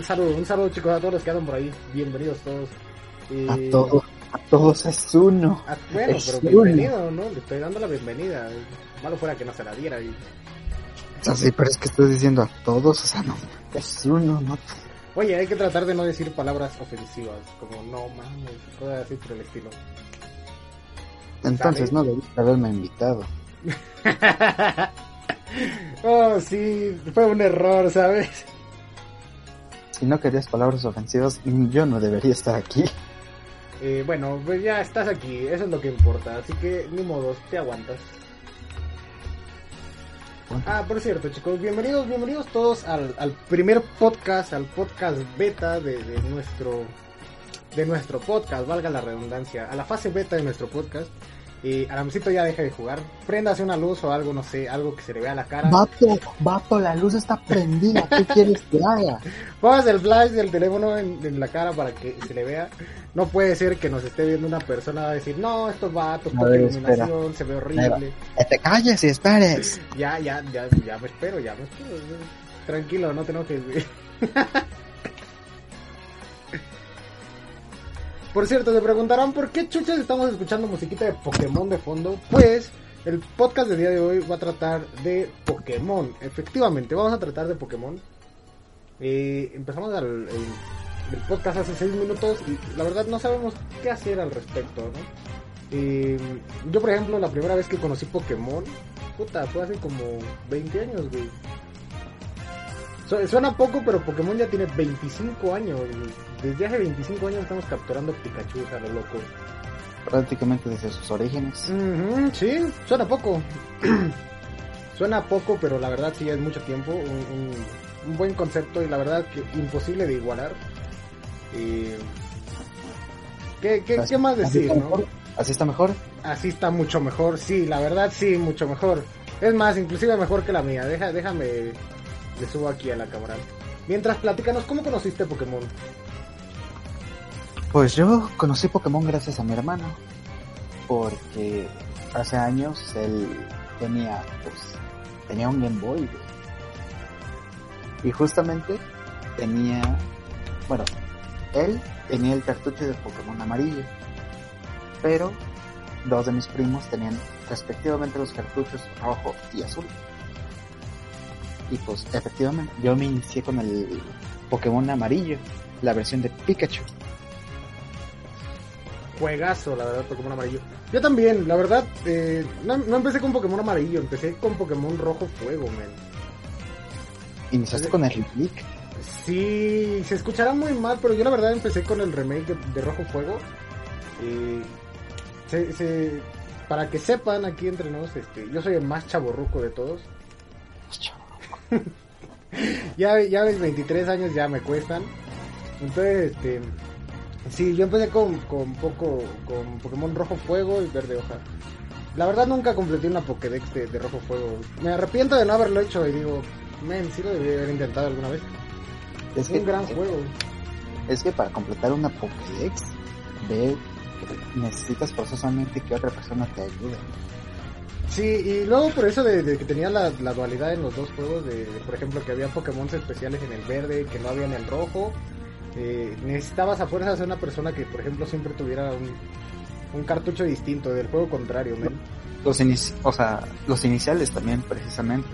un saludo, un saludo chicos a todos los que andan por ahí. Bienvenidos todos. A todos, a todos es uno. bueno, pero bienvenido, ¿no? Le estoy dando la bienvenida. Malo fuera que no se la diera. Y... Sí, pero es que estoy diciendo a todos, o sea, no, es uno, no. Oye, hay que tratar de no decir palabras ofensivas, como no mames, cosas así por el estilo. Entonces no debiste haberme invitado. oh, sí, fue un error, ¿sabes? Si no querías palabras ofensivas, yo no debería estar aquí. Eh, bueno, pues ya estás aquí, eso es lo que importa, así que ni modo, te aguantas. Ah, por cierto, chicos, bienvenidos, bienvenidos todos al, al primer podcast, al podcast beta de, de, nuestro de nuestro podcast, valga la redundancia, a la fase beta de nuestro podcast. Y Aramcito ya deja de jugar. Préndase una luz o algo, no sé, algo que se le vea la cara. Vato, vato, la luz está prendida. ¿Qué quieres que haga? Pongas el flash del teléfono en, la cara para que se le vea. No puede ser que nos esté viendo una persona a decir, no, estos vatos, por iluminación, se ve horrible. te calles y esperes. Ya, ya, ya, ya me espero, ya me espero. Tranquilo, no te enojes. Por cierto, se preguntarán por qué chuchas estamos escuchando musiquita de Pokémon de fondo. Pues el podcast del día de hoy va a tratar de Pokémon. Efectivamente, vamos a tratar de Pokémon. Eh, empezamos el, podcast hace 6 minutos y la verdad no sabemos qué hacer al respecto, ¿no? Eh, yo, por ejemplo, la primera vez que conocí Pokémon, puta, fue hace como 20 años, güey. Suena poco, pero Pokémon ya tiene 25 años. Desde hace 25 años estamos capturando Pikachu a lo loco. Prácticamente desde sus orígenes. sí, suena poco. suena poco, pero la verdad sí es mucho tiempo. Un, buen concepto y la verdad que imposible de igualar. ¿Qué, qué, ¿Qué, más decir, no? ¿Así está mejor? Así está mucho mejor, sí, la verdad sí, mucho mejor. Es más, inclusive mejor que la mía. Deja, déjame le subo aquí a la cámara. Mientras, platícanos, ¿cómo conociste Pokémon? Pues yo conocí Pokémon gracias a mi hermano. Porque hace años él tenía, pues, tenía un Game Boy. Y justamente tenía, bueno, él tenía el cartucho de Pokémon amarillo. Pero dos de mis primos tenían respectivamente los cartuchos rojo y azul. Y pues efectivamente, yo me inicié con el Pokémon amarillo, la versión de Pikachu. Juegazo, la verdad, Pokémon amarillo. Yo también, la verdad, eh, no, empecé con Pokémon amarillo, empecé con Pokémon rojo fuego, man. ¿Iniciaste con el remake? Sí, se escuchará muy mal, pero yo la verdad empecé con el remake de, Rojo Fuego. Eh, para que sepan aquí entre nosotros, este, yo soy el más chaborruco de todos. ya, ya ves, 23 años ya me cuestan. Entonces, este, sí, yo empecé con, con poco, con Pokémon Rojo Fuego y Verde Hoja. La verdad nunca completé una Pokédex de, Rojo Fuego. Me arrepiento de no haberlo hecho y digo, men, sí lo debí haber intentado alguna vez. Es un gran juego. Es que para completar una Pokédex, ve, necesitas forzosamente que otra persona te ayude. Sí, y luego por eso de, que tenía la, dualidad en los dos juegos, de, por ejemplo que había Pokémon especiales en el verde, que no había en el rojo, eh, necesitabas a fuerzas de una persona que por ejemplo siempre tuviera un, cartucho distinto del juego contrario, Los, o sea, los iniciales también, precisamente.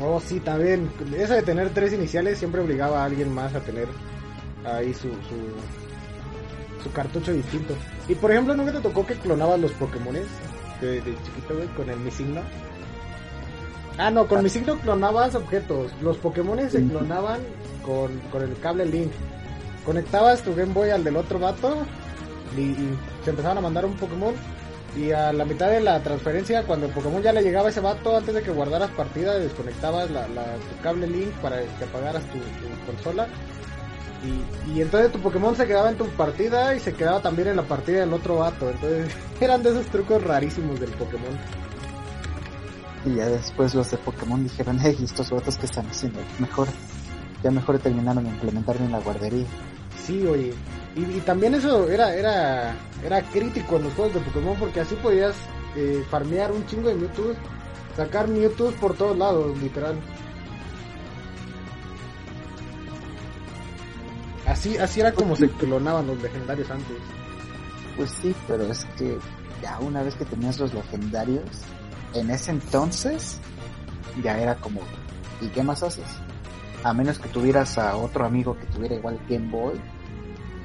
Oh, sí, también. Eso de tener tres iniciales siempre obligaba a alguien más a tener ahí su, su, su cartucho distinto. Y por ejemplo, ¿nunca te tocó que clonabas los Pokémones? De, chiquito, güey, con el mi signo. Ah, no, con mi signo clonabas objetos. Los Pokémon se clonaban con, con el cable Link. Conectabas tu Game Boy al del otro vato y, se empezaban a mandar un Pokémon. Y a la mitad de la transferencia, cuando el Pokémon ya le llegaba a ese vato, antes de que guardaras partida, desconectabas la, tu cable Link para que apagaras tu consola y, entonces tu Pokémon se quedaba en tu partida y se quedaba también en la partida del otro vato. Entonces eran de esos trucos rarísimos del Pokémon. Y ya después los de Pokémon dijeron, hey, estos vatos que están haciendo, mejor, ya mejor terminaron de implementarlo en la guardería. Sí, oye. Y, también eso era, era, era crítico en los juegos de Pokémon porque así podías eh, farmear un chingo de Mewtwo, sacar Mewtwo por todos lados, literal. Así, así era como se clonaban los legendarios antes. Pues sí, pero es que ya una vez que tenías los legendarios, en ese entonces ya era como, ¿y qué más haces? A menos que tuvieras a otro amigo que tuviera igual Game Boy,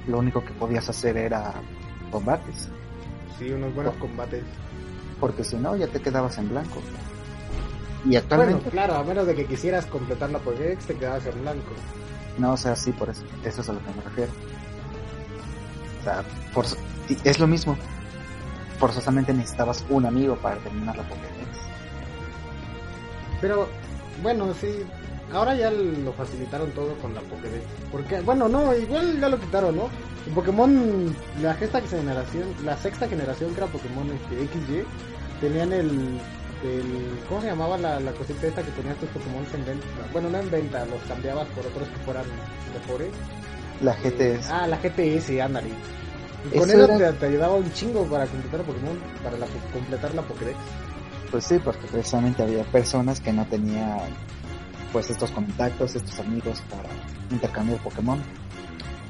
lo único que podías hacer era combates. Sí, unos buenos combates. Porque si no, ya te quedabas en blanco. Y Bueno, actualmente, claro, a menos de que quisieras completar la Pokédex, te quedabas en blanco. No, o sea, sí, por eso, eso es a lo que me refiero. O sea, y es lo mismo. Forzosamente necesitabas un amigo para terminar la Pokédex. Pero, bueno, sí. Ahora ya lo facilitaron todo con la Pokédex. Porque, bueno, no, igual ya lo quitaron, ¿no? En Pokémon, la sexta generación, la sexta generación que era Pokémon este, XY, tenían el, el ¿cómo se llamaba la, la cosita esta que tenías tus Pokémon en venta? Bueno, no en venta, los cambiabas por otros que fueran mejores. La GTS. Ah, la GTS, ándale. Y con Eso eso era- te, te ayudaba un chingo para completar Pokémon, para la- completar la Pokédex. Pues sí, porque precisamente había personas que no tenían pues estos contactos, estos amigos para intercambiar Pokémon.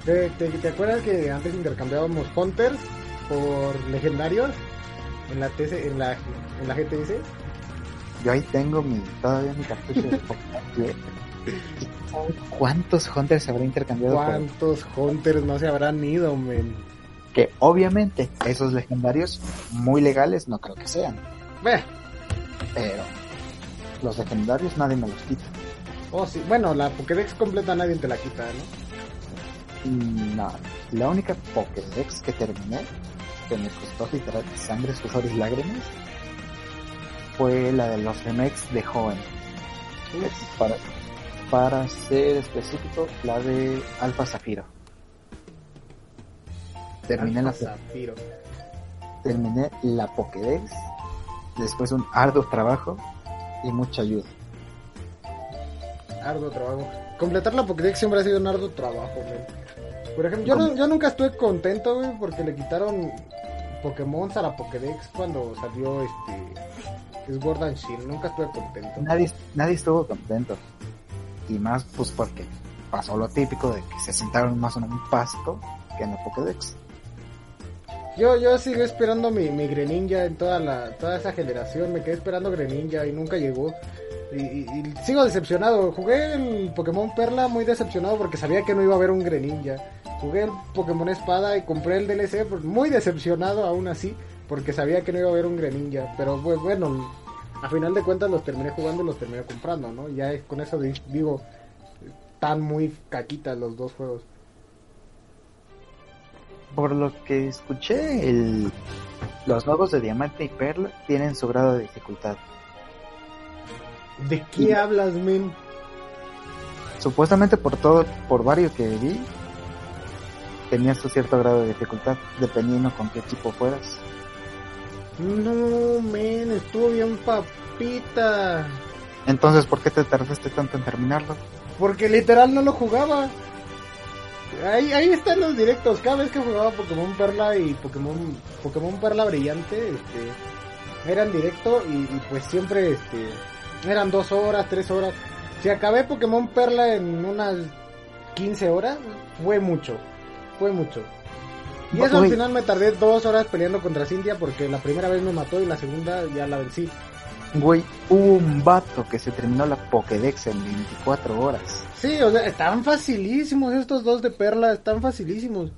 ¿Te, te, te acuerdas que antes intercambiábamos Hunters por legendarios en la TC, en la en la GTS? Yo ahí tengo mi todavía mi cartucho de Pokémon. que- ¿y sabe ¿Cuántos Hunters se habrá intercambiado? por- ¿Cuántos Hunters no se habrán ido, men? Que obviamente esos legendarios muy legales no creo que sean, Ve, pero los legendarios nadie me los quita. Oh, sí. Bueno, la Pokédex completa nadie te la quita, ¿no? No, la única Pokédex que terminé, que me costó literal sangre, sudor y lágrimas, fue la de los remakes de Joven. Para, para ser específico, la de Alpha Zafiro. Terminé la, Alfa Zafiro. terminé la Pokédex después de un arduo trabajo y mucha ayuda. Arduo trabajo. Completar la Pokédex siempre ha sido un arduo trabajo. Por ejemplo, yo, no- yo nunca estuve contento, güey, porque le quitaron Pokémon a la Pokédex cuando salió este Sword and Shield. Nunca estuve contento. Nadie, nadie estuvo contento. Y más pues porque pasó lo típico de que se sentaron más en un pasto que en la Pokédex. Yo, yo sigo esperando mi, mi Greninja en toda la toda esa generación. Me quedé esperando Greninja y nunca llegó. Y, y- y sigo decepcionado. Jugué el Pokémon Perla muy decepcionado porque sabía que no iba a haber un Greninja. Jugué el Pokémon Espada y compré el DLC pues, muy decepcionado aún así porque sabía que no iba a haber un Greninja. Pero pues, bueno, a final de cuentas los terminé jugando y los terminé comprando, ¿no? Ya es- con eso di- digo, tan muy caquitas los dos juegos. Por lo que escuché, el, los nuevos de Diamante y Perla tienen su grado de dificultad. ¿De qué hablas, men? Supuestamente por todo, por varios que vi, tenía su cierto grado de dificultad, dependiendo con qué equipo fueras. No, men, estuvo bien papita. Entonces, ¿por qué te tardaste tanto en terminarlo? Porque literal no lo jugaba. Ahí, ahí están los directos. Cada vez que jugaba Pokémon Perla y Pokémon, Pokémon Perla Brillante, este, eran directo y, y pues siempre, este, eran dos horas, tres horas. Si acabé Pokémon Perla en unas 15 horas, fue mucho. Fue mucho. Y eso al Uy. final me tardé dos horas peleando contra Cintia porque la primera vez me mató y la segunda ya la vencí. Güey, hubo un vato que se terminó la Pokédex en 24 horas. Sí, o sea, están facilísimos estos dos de perla, están facilísimos.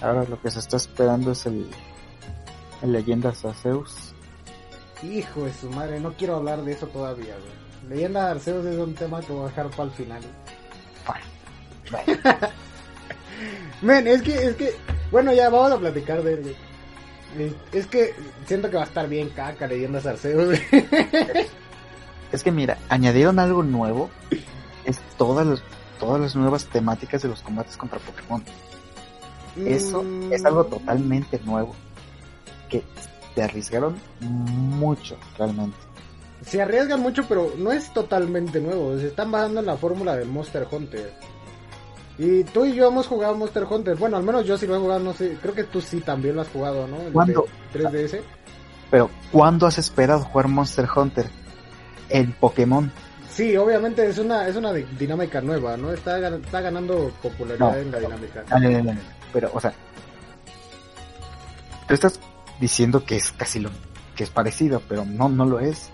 Ahora lo que se está esperando es el, el Leyendas Arceus. Hijo de su madre, no quiero hablar de eso todavía, güey. Leyenda de Arceus es un tema que voy a dejar para el final. Men, es que, es que, bueno, ya vamos a platicar de él. Eh, Es que siento que va a estar bien caca Leyendas Arceus. Es que mira, añadieron algo nuevo. Es todas las, todas las nuevas temáticas de los combates contra Pokémon. Eso Mm, es algo totalmente nuevo. Que te arriesgaron mucho, realmente. Se arriesgan mucho, pero no es totalmente nuevo. Se están basando en la fórmula del Monster Hunter. Y tú y yo hemos jugado Monster Hunter. Bueno, al menos yo sí lo he jugado, no sé. Creo que tú sí también lo has jugado, ¿no? El ¿Cuándo? 3DS. Pero, ¿cuándo has esperado jugar Monster Hunter en Pokémon? Sí, obviamente es una es una di- dinámica nueva, ¿no? Está, está ganando popularidad No. en la dinámica. No, no. Pero, o sea, tú estás diciendo que es casi lo que es parecido, pero no, no lo es.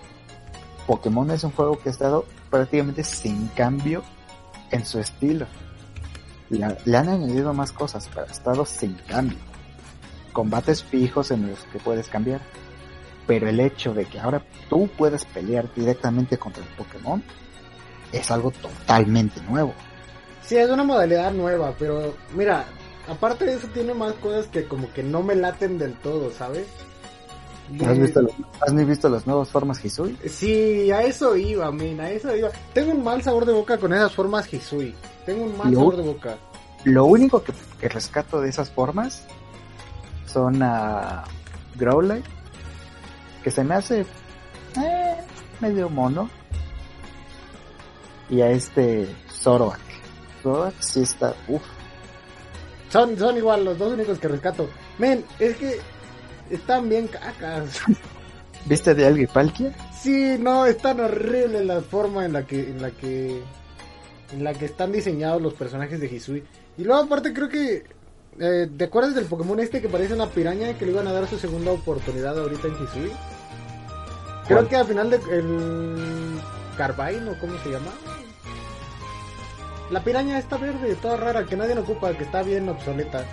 Pokémon es un juego que ha estado prácticamente sin cambio en su estilo. Le han añadido más cosas, pero ha estado sin cambio. Combates fijos en los que puedes cambiar. Pero el hecho de que ahora tú puedes pelear directamente contra el Pokémon es algo totalmente nuevo. Sí, es una modalidad nueva, pero mira, aparte de eso tiene más cosas que como que no me laten del todo, ¿sabes? ¿Has visto, los- ¿Has ni visto las nuevas formas Hisui? Sí, a eso iba, min, a eso iba. Tengo un mal sabor de boca con esas formas Hisui. Tengo un mal Lo- sabor de boca. Lo único que, que rescato de esas formas son a Growlite, que se me hace eh, medio mono, y a este Zoroark. Zoroark sí está, uff, Son, son igual los dos únicos que rescato. Men, es que están bien cacas. ¿viste de y Palkia? Sí, no, es tan horrible la forma en la que, en la que, en la que están diseñados los personajes de Hisui. Y luego aparte creo que, eh, ¿te acuerdas del Pokémon este que parece una piraña que le iban a dar su segunda oportunidad ahorita en Hisui? Creo ¿Cuál? que al final de el Carbine o cómo se llama. La piraña está verde, toda rara, que nadie ocupa, que está bien obsoleta.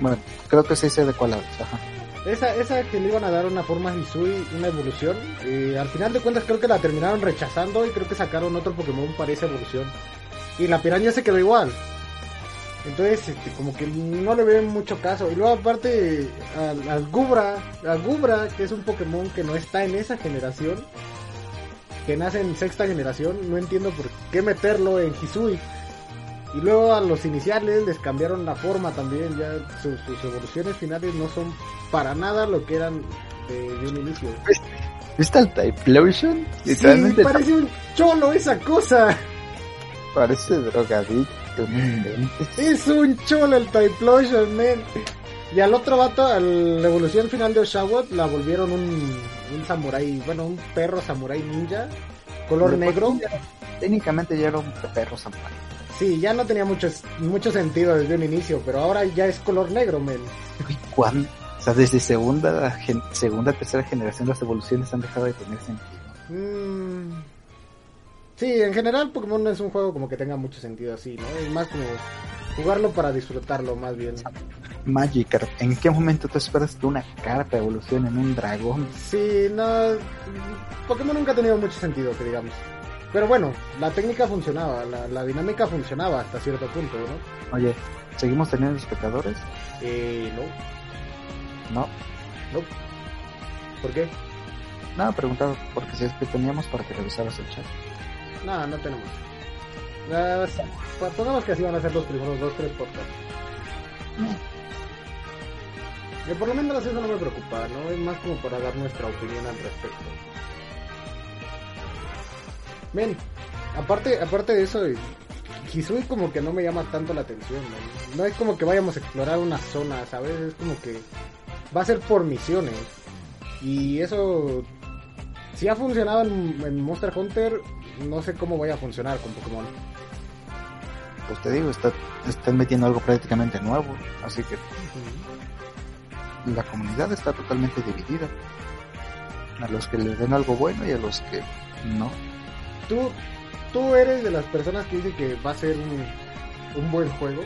Bueno, creo que sí sé de cuál hablas, ajá. Esa, esa que le iban a dar una forma Hisui, una evolución, y al final de cuentas creo que la terminaron rechazando y creo que sacaron otro Pokémon para esa evolución. Y la piraña se quedó igual. Entonces, este, como que no le ven mucho caso. Y luego aparte, al, al Gubra, al Gubra, que es un Pokémon que no está en esa generación, que nace en sexta generación, no entiendo por qué meterlo en Hisui. Y luego a los iniciales les cambiaron la forma también, ya su- sus evoluciones finales no son para nada lo que eran de, de un inicio. ¿Viste el Typhlosion? Sí, parece un cholo esa cosa. parece drogadicto. Es un cholo el Typhlosion, man. Y al otro vato, a la evolución final de Oshawott, la volvieron un, un samurai, bueno, un perro samurai ninja, color negro. pues, Técnicamente ya era un perro samurai. Sí, ya no tenía mucho, mucho sentido desde un inicio, pero ahora ya es color negro, men. ¿cuándo? O sea, desde segunda, gen- segunda, tercera generación las evoluciones han dejado de tener sentido. Mm. Sí, en general Pokémon no es un juego como que tenga mucho sentido así, ¿no? Es más como jugarlo para disfrutarlo, más bien. Magikarp, ¿en qué momento tú esperas que una carta evolucione en un dragón? Sí, no. Pokémon nunca ha tenido mucho sentido, que digamos. Pero bueno, la técnica funcionaba, la, la dinámica funcionaba hasta cierto punto, ¿no? Oye, ¿seguimos teniendo espectadores? Eh, no, No. no. ¿Por qué? No, preguntaba porque si es que teníamos para que revisaras el chat. No, no tenemos. Ah, pues pongamos que así van a ser los primeros dos, tres podcasts. Eh, por lo menos eso no me preocupa, ¿no? Es más como para dar nuestra opinión al respecto. Ven, aparte, aparte de eso, Hisui como que no me llama tanto la atención, ¿no? No es como que vayamos a explorar una zona, ¿sabes? Es como que va a ser por misiones. Y eso, si ha funcionado en, en Monster Hunter, no sé cómo vaya a funcionar con Pokémon. Pues te digo, está, están metiendo algo prácticamente nuevo, así que la comunidad está totalmente dividida. A los que les den algo bueno y a los que no. ¿Tú, tú eres de las personas que dicen que va a ser un, un buen juego?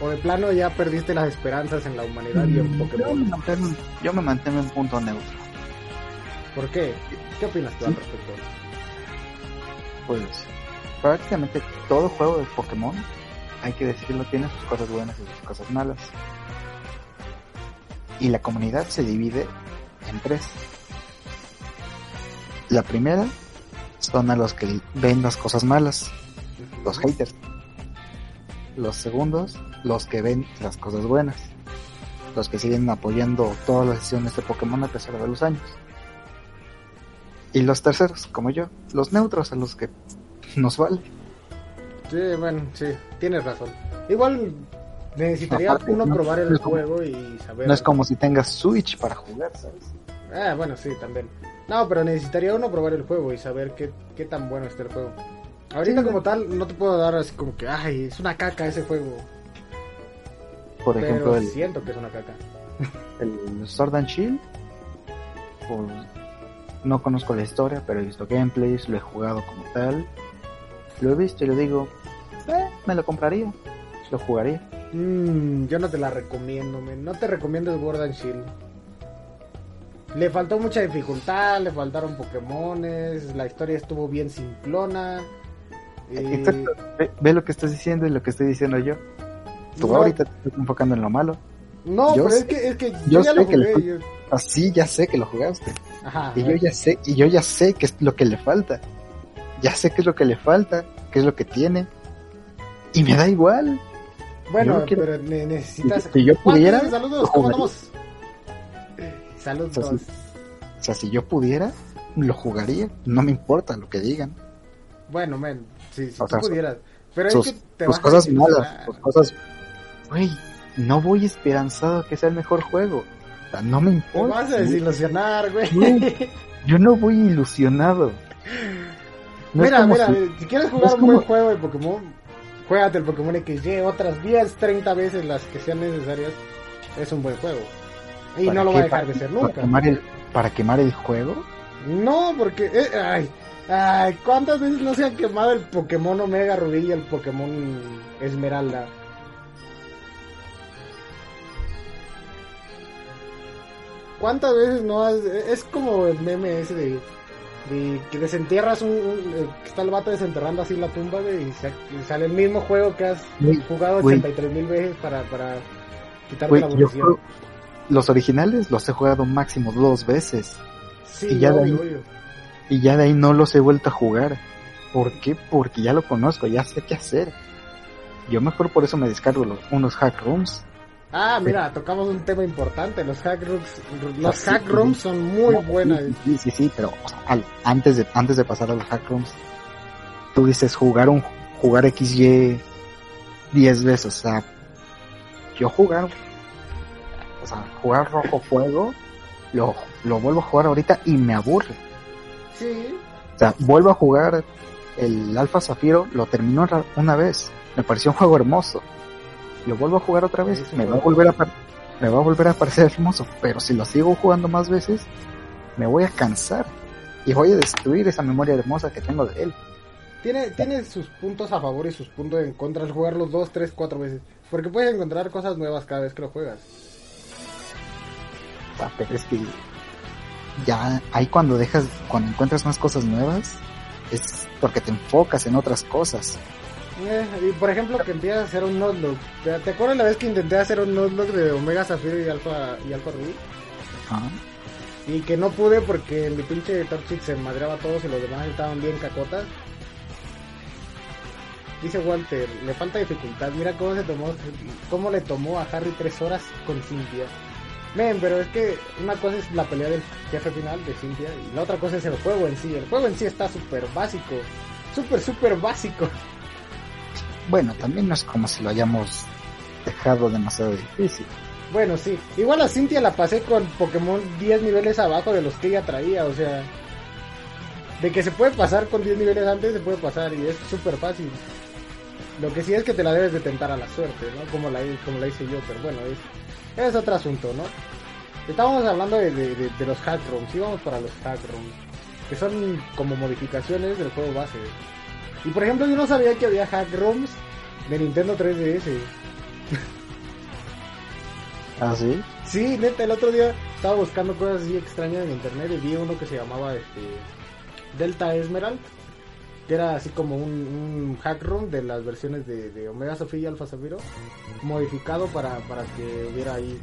¿O de plano ya perdiste las esperanzas en la humanidad y en Yo me Pokémon? mantengo, yo me mantengo en punto neutro. ¿Por qué? ¿Qué opinas tú al respecto? Pues prácticamente todo juego de Pokémon, hay que decirlo, tiene sus cosas buenas y sus cosas malas. Y la comunidad se divide en tres. La primera son a los que ven las cosas malas, los haters. Los segundos, los que ven las cosas buenas. Los que siguen apoyando todas las decisiones de Pokémon a pesar de los años. Y los terceros, como yo, los neutros a los que nos vale. Sí, bueno, sí, tienes razón. Igual necesitaría Aparte, uno no- probar el no es como- juego y saber. No es como si tengas Switch para jugar, ¿sabes? Ah, bueno, sí, también. No, pero necesitaría uno probar el juego y saber qué, qué tan bueno está el juego. Ahorita Sí, como tal no te puedo dar así como que, ay, es una caca ese juego. Por pero ejemplo, el, siento que es una caca. el Sword and Shield. Pues, no conozco la historia, pero he visto gameplays, lo he jugado como tal. Lo he visto y le digo, eh, me lo compraría, lo jugaría. Mm, yo no te la recomiendo, men. No te recomiendo el Sword and Shield. Le faltó mucha dificultad, le faltaron Pokémones, la historia estuvo bien simplona. eh, Exacto. Ve, ve lo que estás diciendo y lo que estoy diciendo yo. Tú no, ahorita te estás enfocando en lo malo. No, yo pero sé- es que, es que yo, yo ya lo que le jugué. yo- Así ya sé que lo jugaste. Ajá. Y yo ya sé, y yo ya sé qué es lo que le falta. Ya sé qué es lo que le falta, qué es lo que tiene. Y me da igual. Bueno, pero ne- necesitas. Si yo pudiera, Saludos, ¿cómo andamos? Saludos. O sea, O sea, si yo pudiera, lo jugaría. No me importa lo que digan. Bueno, men, si, si tú sea, pudieras. Pero sus, es que te sus vas a cosas malas, desilusionar. sus cosas... Güey, no voy esperanzado a que sea el mejor juego. O sea, no me Te importa. vas a desilusionar, güey. Yo no voy ilusionado. No mira, mira, si- si quieres jugar un como- buen juego de Pokémon, juégate el Pokémon XY otras 10, 30 veces las que sean necesarias. Es un buen juego. Y ¿para no lo qué? va a dejar ¿Para- de ser para nunca. quemar el- ¿Para quemar el juego? No, porque. eh, ay, ay, ¿cuántas veces no se ha quemado el Pokémon Omega Rubí y el Pokémon Esmeralda? ¿Cuántas veces no has.? Es como el meme ese de. de que desentierras un. un- que está el vato desenterrando así la tumba, güey, y, sa- y sale el mismo juego que has jugado güey. 83 mil veces para, para quitarte la yo. Los originales los he jugado máximo dos veces. Sí, y ya de ahí- obvio. Y ya de ahí no los he vuelto a jugar. ¿Por qué? Porque ya lo conozco, ya sé qué hacer. Yo mejor por eso me descargo los- unos hack rooms. Ah, mira, tocamos un tema importante. Los hack rooms, los Sí, hack rooms son muy No, buenas. Sí, sí, sí, sí, pero o sea, al- antes, de, antes de pasar a los hack rooms, tú dices jugar un jugar XY 10 veces. O sea, yo jugar, o sea, jugar rojo fuego, lo, lo vuelvo a jugar ahorita y me aburre. Sí, O sea, vuelvo a jugar el Alfa Zafiro, lo terminó una vez, me pareció un juego hermoso. Lo vuelvo a jugar otra vez, un me va a volver a me va a volver a parecer hermoso, pero si lo sigo jugando más veces, me voy a cansar y voy a destruir esa memoria hermosa que tengo de él. tiene, tiene sus puntos a favor y sus puntos en contra al jugarlos dos, tres, cuatro veces. Porque puedes encontrar cosas nuevas cada vez que lo juegas. Pero es que ya ahí cuando dejas, cuando encuentras más cosas nuevas, es porque te enfocas en otras cosas. Eh, y por ejemplo, que empiezas a hacer un notebook. ¿Te, acuerdas la vez que intenté hacer un notebook de Omega Zafiro y Alfa, y Alfa Rubí? Ajá. Y que no pude porque mi pinche Toxic se madreaba a todos y los demás estaban bien cacotas. Dice Walter, le falta dificultad. Mira cómo se tomó, cómo le tomó a Harry tres horas con Cynthia. Men, pero es que una cosa es la pelea del jefe final de Cynthia y la otra cosa es el juego en sí. El juego en sí está súper básico. Súper, súper básico. Bueno, también no es como si lo hayamos dejado demasiado difícil. Bueno, sí. Igual a Cynthia la pasé con Pokémon 10 niveles abajo de los que ella traía, o sea... De que se puede pasar con 10 niveles antes, se puede pasar y es súper fácil. Lo que sí es que te la debes de tentar a la suerte, ¿no? Como la, como la hice yo, pero bueno, es, es otro asunto, ¿no? Estábamos hablando de, de, de- de los hack rooms, íbamos para los hack rooms, que son como modificaciones del juego base. Y por ejemplo, yo no sabía que había hack rooms de Nintendo 3DS. ¿Ah, sí? Sí, neta, el otro día estaba buscando cosas así extrañas en internet y vi uno que se llamaba este Delta Esmeralda, que era así como un, hack room de las versiones de, Omega Sofía y Alpha Zafiro, modificado para, para que hubiera ahí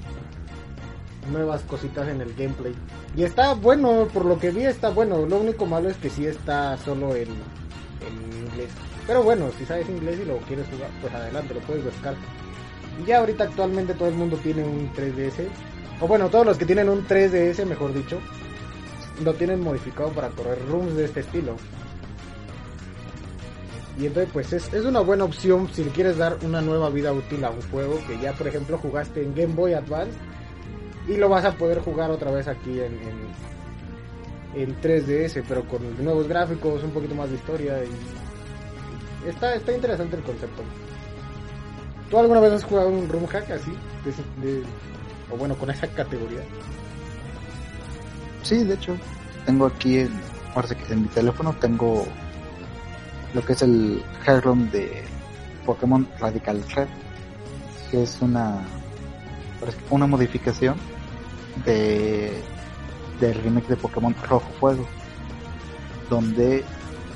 nuevas cositas en el gameplay. Y está bueno, por lo que vi está bueno, lo único malo es que sí está solo en, en inglés. Pero bueno, si sabes inglés y lo quieres jugar, pues adelante, lo puedes buscar. Y ya ahorita actualmente todo el mundo tiene un 3DS. O bueno, todos los que tienen un 3DS, mejor dicho, lo tienen modificado para correr rooms de este estilo. Y entonces pues es, es una buena opción si le quieres dar una nueva vida útil a un juego que ya por ejemplo jugaste en Game Boy Advance y lo vas a poder jugar otra vez aquí en, en, en 3DS, pero con nuevos gráficos, un poquito más de historia y está, está interesante el concepto. ¿Tú alguna vez has jugado un room hack así? O bueno, con esa categoría. Sí, de hecho, tengo aquí en, en mi teléfono tengo lo que es el hack room de Pokémon Radical Red, que es una una modificación de del remake de Pokémon Rojo Fuego, donde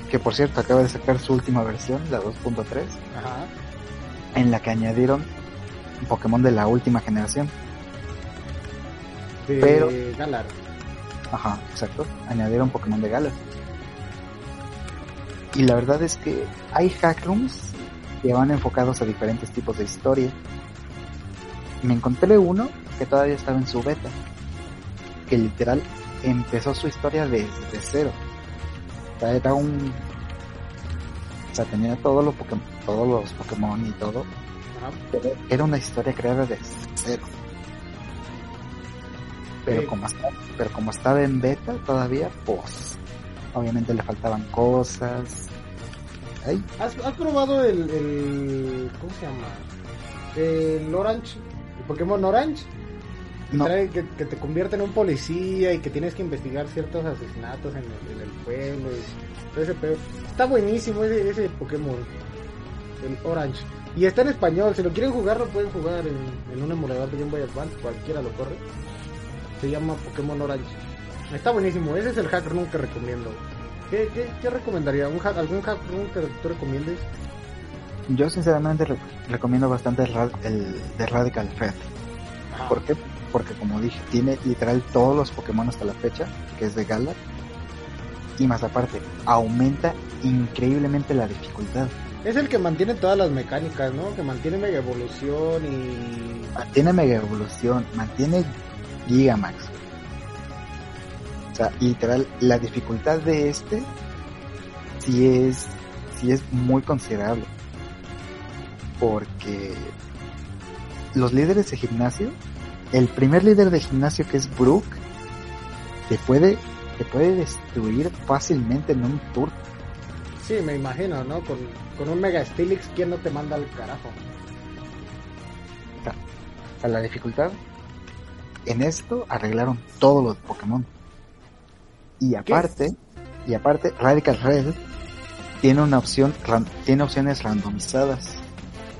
que por cierto acaba de sacar su última versión, la 2.3, en la que añadieron Pokémon de la última generación. De Pero, Galar. Ajá, exacto. Añadieron Pokémon de Galar. Y la verdad es que hay hack rooms que van enfocados a diferentes tipos de historia. Me encontré uno que todavía estaba en su beta, que literal empezó su historia desde cero. O sea, era un... O sea, tenía todos los Pokémon, todos los Pokémon y todo. Pero era una historia creada desde cero. Pero como, estaba, pero como estaba en beta todavía, pues obviamente le faltaban cosas. ¿Has, ¿Has, probado el, el, ¿Cómo se llama? El Orange. El Pokémon Orange. Que, que, te convierte en un policía y que tienes que investigar ciertos asesinatos en el, en el pueblo. Y ese Está buenísimo ese, ese Pokémon. El Orange. Y está en español. Si lo quieren jugar, lo pueden jugar en, en un emulador de Game Boy Advance. Cualquiera lo corre. Se llama Pokémon Orange. Está buenísimo. Ese es el hack room que recomiendo. ¿Qué, qué, qué recomendaría? ¿Un ¿Algún hack room que tú recomiendes? Yo sinceramente recomiendo bastante el, el de Radical Fred. ¿Por qué? Porque como dije, tiene literal todos los Pokémon hasta la fecha, que es de Galar. Y más aparte, aumenta increíblemente la dificultad. Es el que mantiene todas las mecánicas, ¿no? Que mantiene Mega Evolución y... Mantiene Mega Evolución, mantiene Gigamax. O sea, literal, la dificultad de este sí es, sí es muy considerable. Porque los líderes de gimnasio, el primer líder de gimnasio que es Brook, te puede, te puede destruir fácilmente en un tour. Sí, me imagino, ¿no? Con, con un Mega Stilix, ¿quién no te manda al carajo? O sea, la dificultad en esto arreglaron todos los Pokémon. Y aparte, y aparte, Radical Red tiene una opción, tiene opciones randomizadas.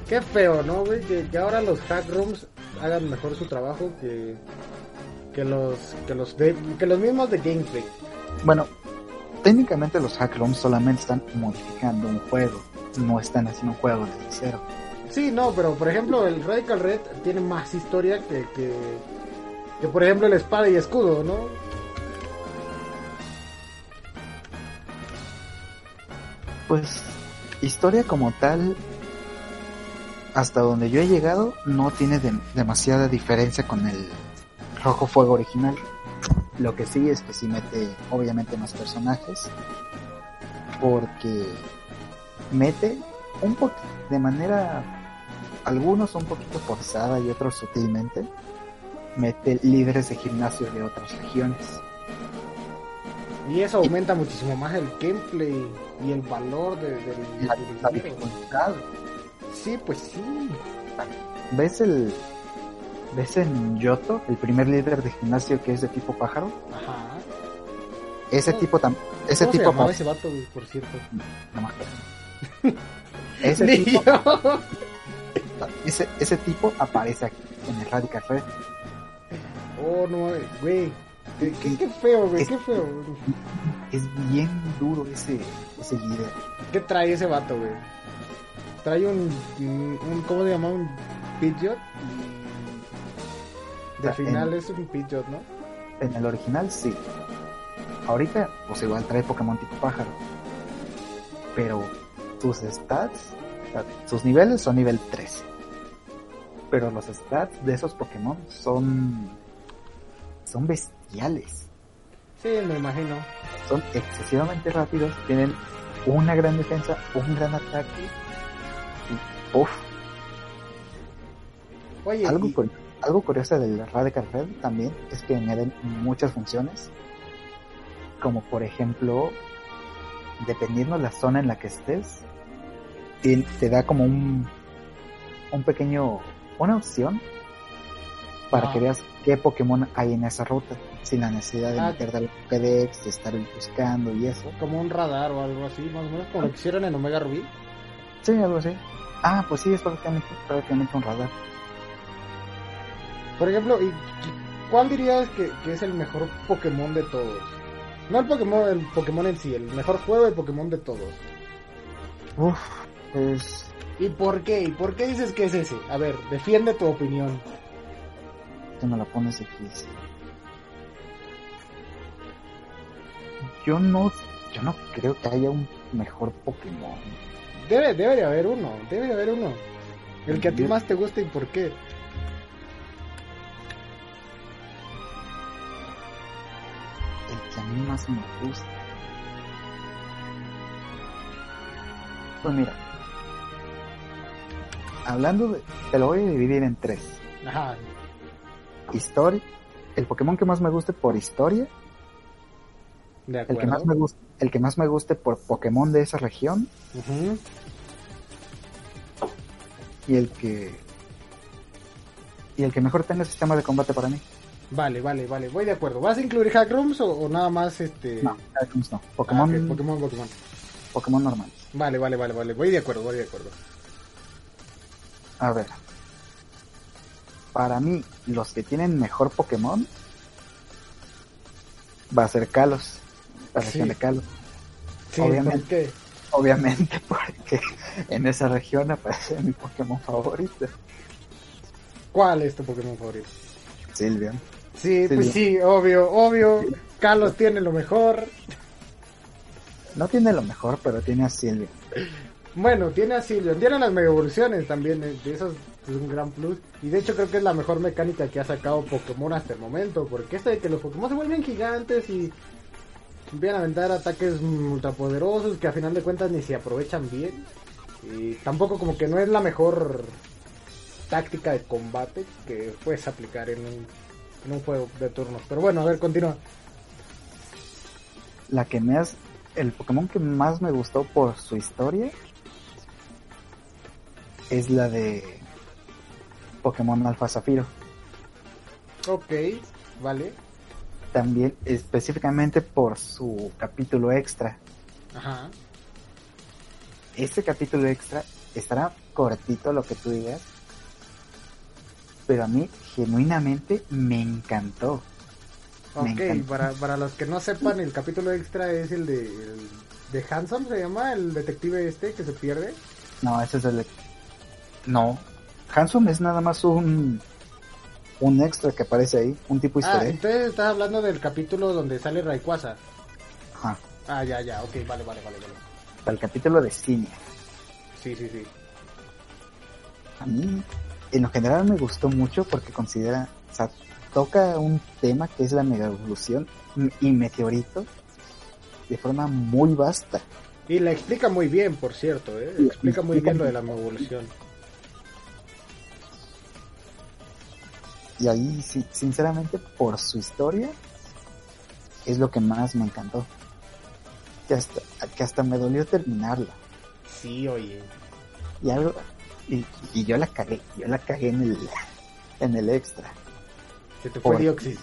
Qué feo, ¿no, güey? Que, ahora los hack rooms hagan mejor su trabajo que, que los, que los que los mismos de Game Freak. Bueno, técnicamente los hack rooms solamente están modificando un juego, no están haciendo un juego desde cero. Sí, no, pero por ejemplo el Radical Red tiene más historia que, que, que por ejemplo el espada y escudo, ¿no? Pues historia como tal, hasta donde yo he llegado, no tiene demasiada diferencia con el Rojo Fuego original. Lo que sí es que sí mete obviamente más personajes, porque mete un poco de manera algunos un poquito forzada y otros sutilmente mete líderes de gimnasio de otras regiones. Y eso aumenta muchísimo más el gameplay y el valor de, la, dificultad. Sí, pues sí. ¿Ves el ves en Yoto, el primer líder de gimnasio que es de tipo pájaro? Ajá. Ese tipo también ese tipo se ese vato, por cierto. No más ese tipo ese, ese tipo aparece aquí en el Radical Red Oh, no, güey. Qué, feo, güey, qué feo. Es bien duro ese, ese líder. ¿Qué trae ese vato, güey? Trae un, un ¿cómo se llama? Un Pidgeot. De final es un Pidgeot, ¿no? En el original sí. Ahorita, pues igual trae Pokémon tipo pájaro. Pero sus stats, sus niveles son nivel 3. Pero los stats de esos Pokémon son son bestiales. Sí, me imagino. Son excesivamente rápidos, tienen una gran defensa, un gran ataque. Y, uff. Oye, algo, algo curioso del Radical Red también es que añaden muchas funciones. como por ejemplo, dependiendo de la zona en la que estés, te, te da como un, un pequeño, una opción para Ah. que veas qué Pokémon hay en esa ruta, sin la necesidad de Ah. meterte al Pokédex, de estar buscando y eso. Como un radar o algo así, más o menos como lo que hicieron en Omega Ruby. Sí, algo así. Ah, pues sí, es prácticamente, prácticamente un radar. Por ejemplo, ¿y y ¿cuál dirías que, que es el mejor Pokémon de todos? No el Pokémon, el Pokémon en sí, el mejor juego de Pokémon de todos. Uf, pues ¿Y por qué? ¿Y por qué dices que es ese? A ver, defiende tu opinión. Tú me la pones difícil. Yo no, yo no creo que haya un mejor Pokémon. Debe, debe de haber uno, debe de haber uno. El que a ti más te guste y por qué. El que a mí más me gusta. Pues mira, hablando de, te lo voy a dividir en tres. Ajá, Historia, el Pokémon que más me guste por historia, de el que más me guste, el que más me guste por Pokémon de esa región y el que y el que mejor tenga sistema de combate para mí. Vale, vale, vale, voy de acuerdo. ¿Vas a incluir Hackrooms o, o nada más este... No, Darkrooms no. Ah, Pokémon, ok, Pokémon, Pokémon. Pokémon normal. Vale, vale, vale, vale. Voy de acuerdo, voy de acuerdo. A ver. Para mí, los que tienen mejor Pokémon va a ser Kalos. La región Sí. de Kalos. Sí, Obviamente. Obviamente porque en esa región aparece mi Pokémon favorito. ¿Cuál es tu Pokémon favorito? Silvian. Sí, Sí, pues sí, obvio, obvio. Carlos tiene lo mejor. No tiene lo mejor, pero tiene a Silvian. Bueno, tiene a Silvian, tiene las mega evoluciones también, eh, de esos es un gran plus. Y de hecho creo que es la mejor mecánica que ha sacado Pokémon hasta el momento, porque esto de que los Pokémon se vuelven gigantes y empiezan a aventar ataques ultrapoderosos que a final de cuentas ni se aprovechan bien. Y tampoco como que no es la mejor táctica de combate que puedes aplicar en un, en un juego de turnos. Pero bueno, a ver, continúa. La que me has, el Pokémon que más me gustó por su historia es la de Pokémon Alpha Zafiro. Ok, vale. También específicamente por su capítulo extra. Ajá. Este capítulo extra estará cortito lo que tú digas, pero a mí genuinamente me encantó. Me Ok, para, para los que no sepan, el capítulo extra es el de, el de Hanson, se llama, el detective este que se pierde. No, ese es el... No, Handsome es nada más un un extra que aparece ahí, un tipo Ah, easter egg. entonces estás hablando del capítulo donde sale Rayquaza. Ajá, Ah, ya, ya, ok, vale, vale, vale, vale. para el capítulo de cine. Sí, sí, sí. A mí, en lo general me gustó mucho porque considera, o sea, toca un tema que es la mega evolución y meteorito de forma muy vasta. Y la explica muy bien, por cierto, ¿eh? Explica muy bien lo de la evolución. Y ahí, sí, sinceramente, por su historia, es lo que más me encantó. Que hasta, que hasta me dolió terminarla. Sí, oye. Y algo, y, y yo la cagué, yo la cagué en el, en el extra. Se te fue Por- Dioxis.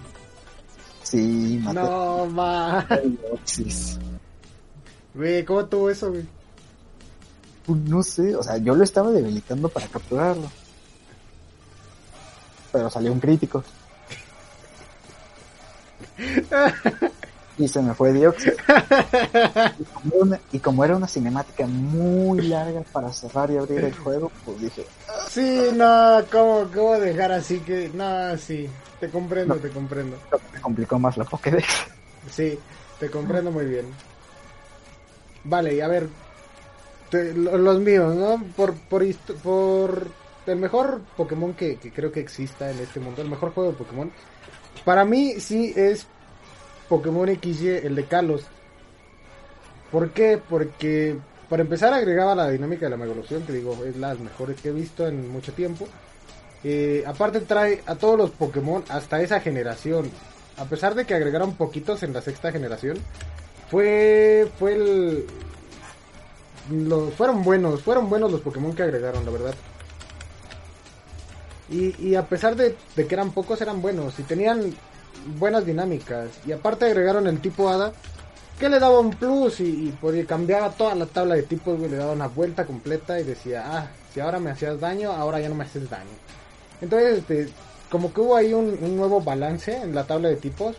Sí, maté No, ma. Güey, ¿cómo tuvo eso, güey? Pues no sé, o sea, yo lo estaba debilitando para capturarlo. Pero salió un crítico. y se me fue Dioxis. Y como, era una, y como era una cinemática muy larga para cerrar y abrir el juego, pues dije, Sí, no, ¿cómo, cómo dejar así que.? No, sí. Te comprendo, No. te comprendo. "No, me complicó más la Pokédex. Sí, te comprendo muy bien. Vale, y a ver, te- los míos, ¿no? Por, por el mejor Pokémon que, que creo que exista en este mundo, el mejor juego de Pokémon, para mí sí es Pokémon XY, el de Kalos. ¿Por qué? Porque para empezar agregaba la dinámica de la Evolución, que digo, es las mejores que he visto en mucho tiempo. Eh, aparte trae a todos los Pokémon hasta esa generación a pesar de que agregaron poquitos en la sexta generación, fue, fue el, fueron buenos, fueron buenos los Pokémon que agregaron, la verdad. Y, y a pesar de, que eran pocos, eran buenos y tenían buenas dinámicas. Y aparte agregaron el tipo Hada, que le daba un plus y, y cambiaba toda la tabla de tipos, le daba una vuelta completa y decía, ah, si ahora me hacías daño, ahora ya no me haces daño. Entonces, este, como que hubo ahí un, nuevo balance en la tabla de tipos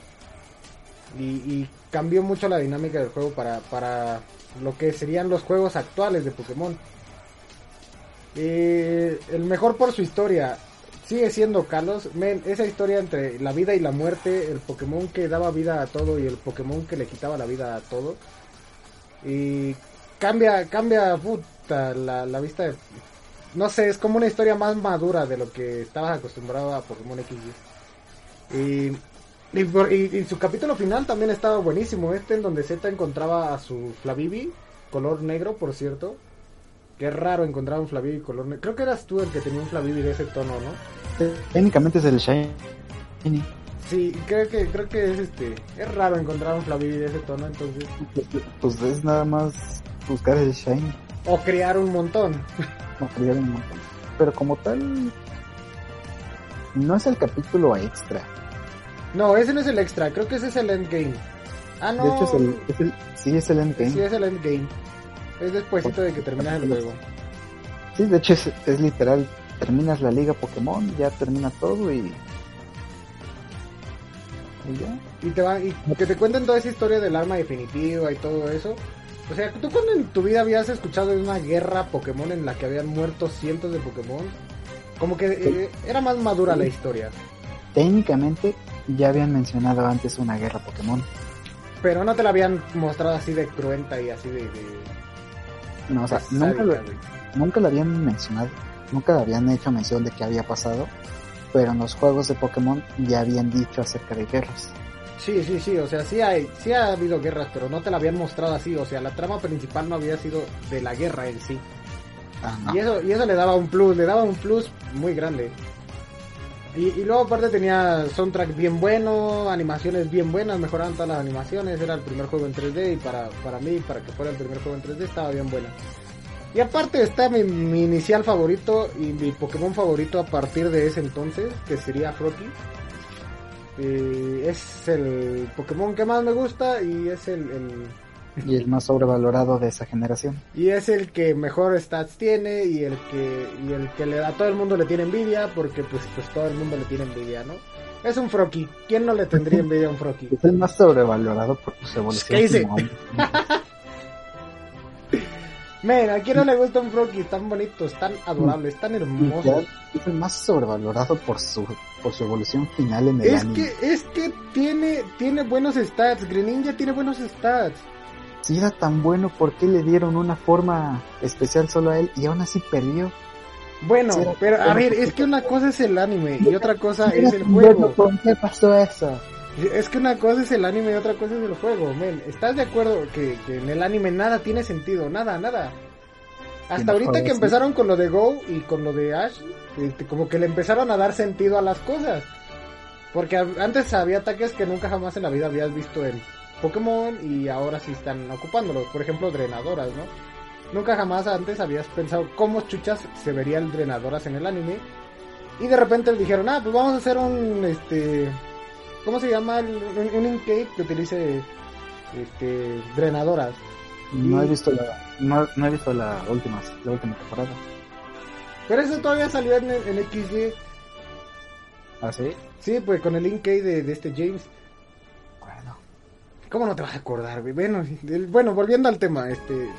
y, y, cambió mucho la dinámica del juego para, para lo que serían los juegos actuales de Pokémon. Eh, el mejor por su historia sigue siendo Carlos. Men, esa historia entre la vida y la muerte, el Pokémon que daba vida a todo y el Pokémon que le quitaba la vida a todo. Y cambia, cambia puta, la, la vista de... No sé, es como una historia más madura de lo que estabas acostumbrado a Pokémon X. Y, y, y, su capítulo final también estaba buenísimo. Este en donde Z encontraba a su Flavivi, color negro, por cierto. Qué raro encontrar un Flavivi color negro. Creo que eras tú el que tenía un Flavivi de ese tono, ¿no? Técnicamente es el Shiny. Sí, creo que, creo que es este. Es raro encontrar un Flavivi de ese tono, entonces. Pues es nada más buscar el Shiny. O crear un montón. O crear un montón. Pero como tal. No es el capítulo extra. No, ese no es el extra, creo que ese es el endgame. Ah, no. De hecho, es el, es el, sí, es el endgame. Sí, es el endgame. Es despuésito de que terminas el juego. Sí, de hecho es, es, literal. Terminas la liga Pokémon, ya termina todo y. Y ya. Y te va, y que te cuenten toda esa historia del arma definitiva y todo eso. O sea, ¿tú cuando en tu vida habías escuchado de una guerra Pokémon en la que habían muerto cientos de Pokémon? Como que eh, era más madura la historia. Técnicamente ya habían mencionado antes una guerra Pokémon. Pero no te la habían mostrado así de cruenta y así de... de... No, o sea, nunca lo, nunca lo habían mencionado, nunca habían hecho mención de que había pasado, pero en los juegos de Pokémon ya habían dicho acerca de guerras. Sí, sí, sí, o sea, sí, hay, sí ha habido guerras, pero no te la habían mostrado así, o sea, la trama principal no había sido de la guerra en sí. Ah, no. y, eso, y eso le daba un plus, le daba un plus muy grande. Y, luego aparte tenía soundtrack bien bueno, animaciones bien buenas, mejoraban todas las animaciones, era el primer juego en 3D y para, para mí, para que fuera el primer juego en 3D, estaba bien bueno. Y aparte está mi, inicial favorito y mi Pokémon favorito a partir de ese entonces, que sería Froakie. Eh, es el Pokémon que más me gusta y es el y el más sobrevalorado de esa generación. Y es el que mejor stats tiene y el que y el que le a todo el mundo le tiene envidia porque pues pues todo el mundo le tiene envidia, ¿no? Es un Froakie. ¿Quién no le tendría envidia a un Froakie? Es el más sobrevalorado por su evolución. ¿Qué dice? Men, ¿a quién no le gusta un Froakie? Tan bonitos, tan adorables, tan hermosos. Es el más sobrevalorado por su por su evolución final en el es anime. que es que tiene tiene buenos stats. Greninja tiene buenos stats si era tan bueno, ¿por qué le dieron una forma especial solo a él y aún así perdió? Bueno, si pero a ver, es que una cosa es el anime y otra cosa es el juego. ¿Por qué pasó eso? Es que una cosa es el anime y otra cosa es el juego, men. ¿Estás de acuerdo que, que en el anime nada tiene sentido? Nada, nada. Hasta ahorita que empezaron con lo de Go y con lo de Ash, este, como que le empezaron a dar sentido a las cosas. Porque antes había ataques que nunca jamás en la vida habías visto en Pokémon y ahora sí están ocupándolos. Por ejemplo, drenadoras, ¿no? Nunca jamás antes habías pensado cómo chuchas se verían drenadoras en el anime. Y de repente le dijeron, ah, pues vamos a hacer un, este, ¿cómo se llama? Un, un que utilice, este, drenadoras. No y... he visto la, no, no, he visto la última, la última temporada. Pero eso todavía salió en, en XY. ¿Ah, sí? Sí, pues con el Inkate de, de este James. ¿Cómo no te vas a acordar, güey? Bueno, bueno, volviendo al tema, este,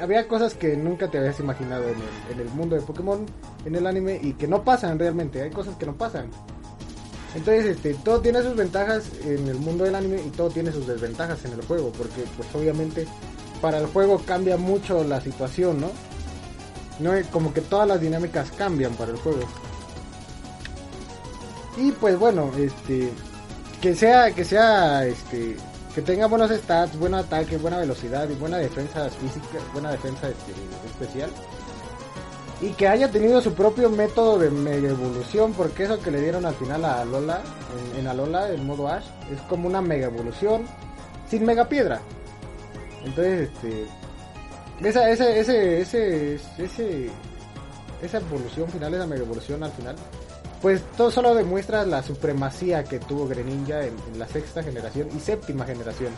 había cosas que nunca te habías imaginado en el, mundo de Pokémon, en el anime, y que no pasan realmente, hay cosas que no pasan. Entonces, este, todo tiene sus ventajas en el mundo del anime y todo tiene sus desventajas en el juego, porque pues obviamente para el juego cambia mucho la situación, ¿no? No como que todas las dinámicas cambian para el juego. Y pues bueno, este que sea que sea este que tenga buenos stats, buen ataque, buena velocidad y buena defensa física, buena defensa este, especial. y que haya tenido su propio método de mega evolución, porque eso que le dieron al final a Alola, en, Alola, en modo Ash, es como una mega evolución sin mega piedra. Entonces, este, esa, ese, ese, ese, ese, esa evolución final, esa mega evolución al final, pues todo solo demuestra la supremacía que tuvo Greninja en, en la sexta generación y séptima generación.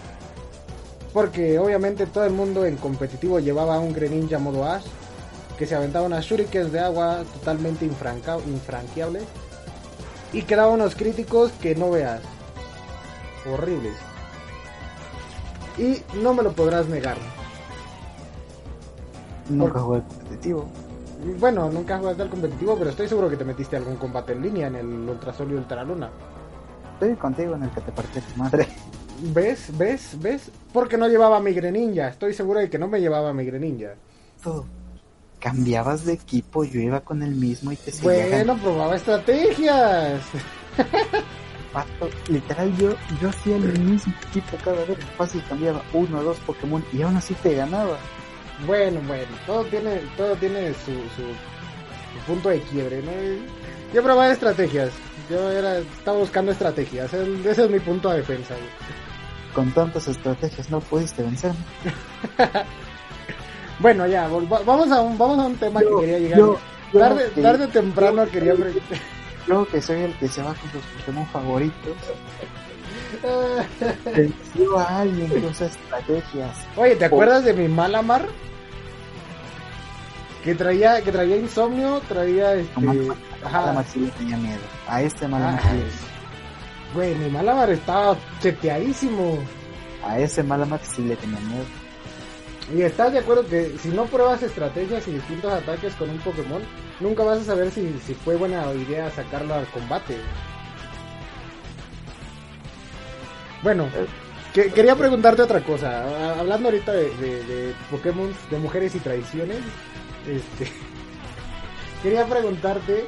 Porque obviamente todo el mundo en competitivo llevaba un Greninja modo Ash que se aventaba unas shurikens de agua totalmente infranqueables y que daba unos críticos que no veas. Horribles. Y no me lo podrás negar. Nunca jugué competitivo. Bueno, nunca jugaste al competitivo, pero estoy seguro que te metiste a algún combate en línea en el Ultra Sol y Ultra Luna. Estoy contigo en el que te partí tu madre. ¿Ves? ¿Ves? ¿Ves? Porque no llevaba mi Greninja. Estoy seguro de que no me llevaba mi Greninja. Todo. Cambiabas de equipo, yo iba con el mismo y te seguía Bueno, probaba estrategias. Pato, literal, yo, yo hacía el mismo equipo cada vez. Fácil cambiaba uno o dos Pokémon y aún así te ganaba. Bueno, bueno, todo tiene, todo tiene su, su, su punto de quiebre, ¿no? Yo probaba estrategias. Yo era, estaba buscando estrategias. Ese es mi punto de defensa. güey. Con tantas estrategias no pudiste vencerme. Bueno, ya, vamos a un, vamos a un tema Yo- que quería llegar. yo- yo tarde, que- tarde o temprano quería Yo que soy el que se va con sus Pokémon favoritos, venció a alguien que usa estrategias. Oye, ¿te acuerdas de mi Malamar? Que traía, que traía insomnio, traía este. Malamar- Ajá. Malamar sí le tenía miedo. A este Malamar Ah, Güey, mi Malamar estaba cheteadísimo. a ese Malamar sí le tenía miedo. Y estás de acuerdo que si no pruebas estrategias y distintos ataques con un Pokémon, nunca vas a saber si, si fue buena idea sacarlo al combate. Bueno, que- quería preguntarte otra cosa. Hablando ahorita de, de, de Pokémon, de mujeres y traiciones, este, quería preguntarte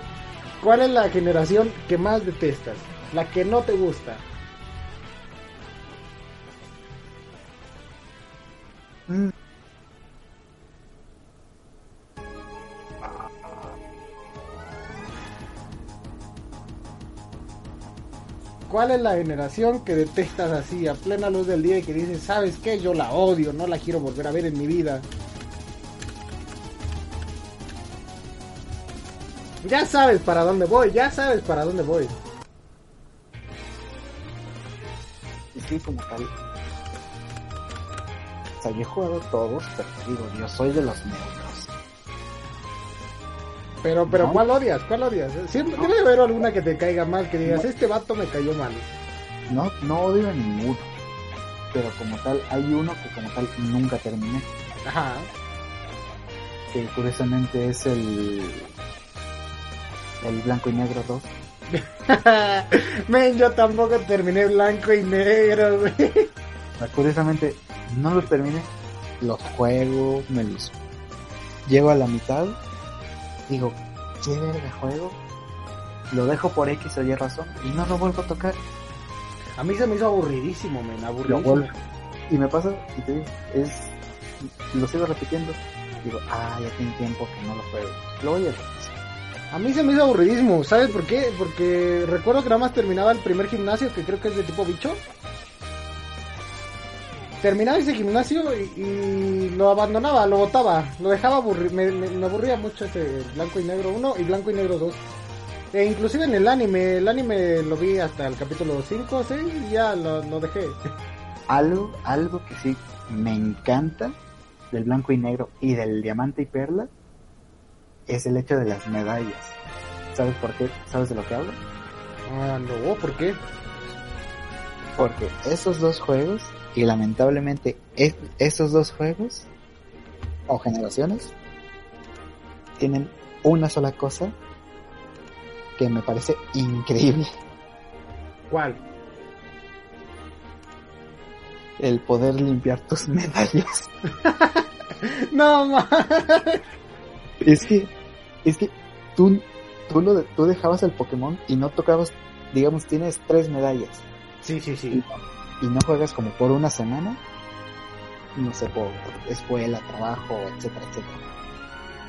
cuál es la generación que más detestas, la que no te gusta. Mm, ¿Cuál es la generación que detestas así a plena luz del día y que dices, sabes qué, yo la odio, no la quiero volver a ver en mi vida? Ya sabes para dónde voy, ya sabes para dónde voy. Es que como tal. O sea, yo he jugado todos, pero digo, yo soy de los neutros. Pero, pero No. ¿cuál odias? ¿Cuál odias? Siempre debe haber alguna que te caiga mal, que digas, No. este vato me cayó mal. No, no odio a ninguno. Pero como tal, hay uno que como tal nunca terminé. Ajá. Que curiosamente es el. El blanco y negro 2. Men, yo tampoco terminé blanco y negro, güey. Curiosamente, no lo terminé. Los juego, me los. Llego a la mitad. Digo, ¿qué verga juego? Lo dejo por X o Y razón y no lo vuelvo a tocar. A mí se me hizo aburridísimo, men, aburridísimo. Y me pasa, y te digo, es. Lo sigo repitiendo. Digo, ah, ya tiene tiempo que no lo juego. Lo voy a. A mí se me hizo aburridísimo, ¿sabes por qué? Porque recuerdo que nada más terminaba el primer gimnasio, que creo que es de tipo bicho. Terminaba ese gimnasio y, y lo abandonaba, lo botaba, lo dejaba aburrir, me, me- me aburría mucho ese blanco y negro 1 y blanco y negro 2. E inclusive en el anime, el anime lo vi hasta el capítulo 5 o 6 y ya lo, lo dejé. Algo, algo que sí me encanta del blanco y negro y del diamante y perla es el hecho de las medallas. ¿Sabes por qué? ¿Sabes de lo que hablo? Ah, no, ¿por qué? Porque esos dos juegos, y lamentablemente es- esos dos juegos, o generaciones, tienen una sola cosa que me parece increíble. ¿Cuál? El poder limpiar tus medallas. No, ma. Es que, es que tú, tú, lo, de- tú dejabas el Pokémon y no tocabas, digamos, tienes tres medallas Sí, sí, sí. y no juegas como por una semana, no sé, por escuela, trabajo, etcétera, etcétera.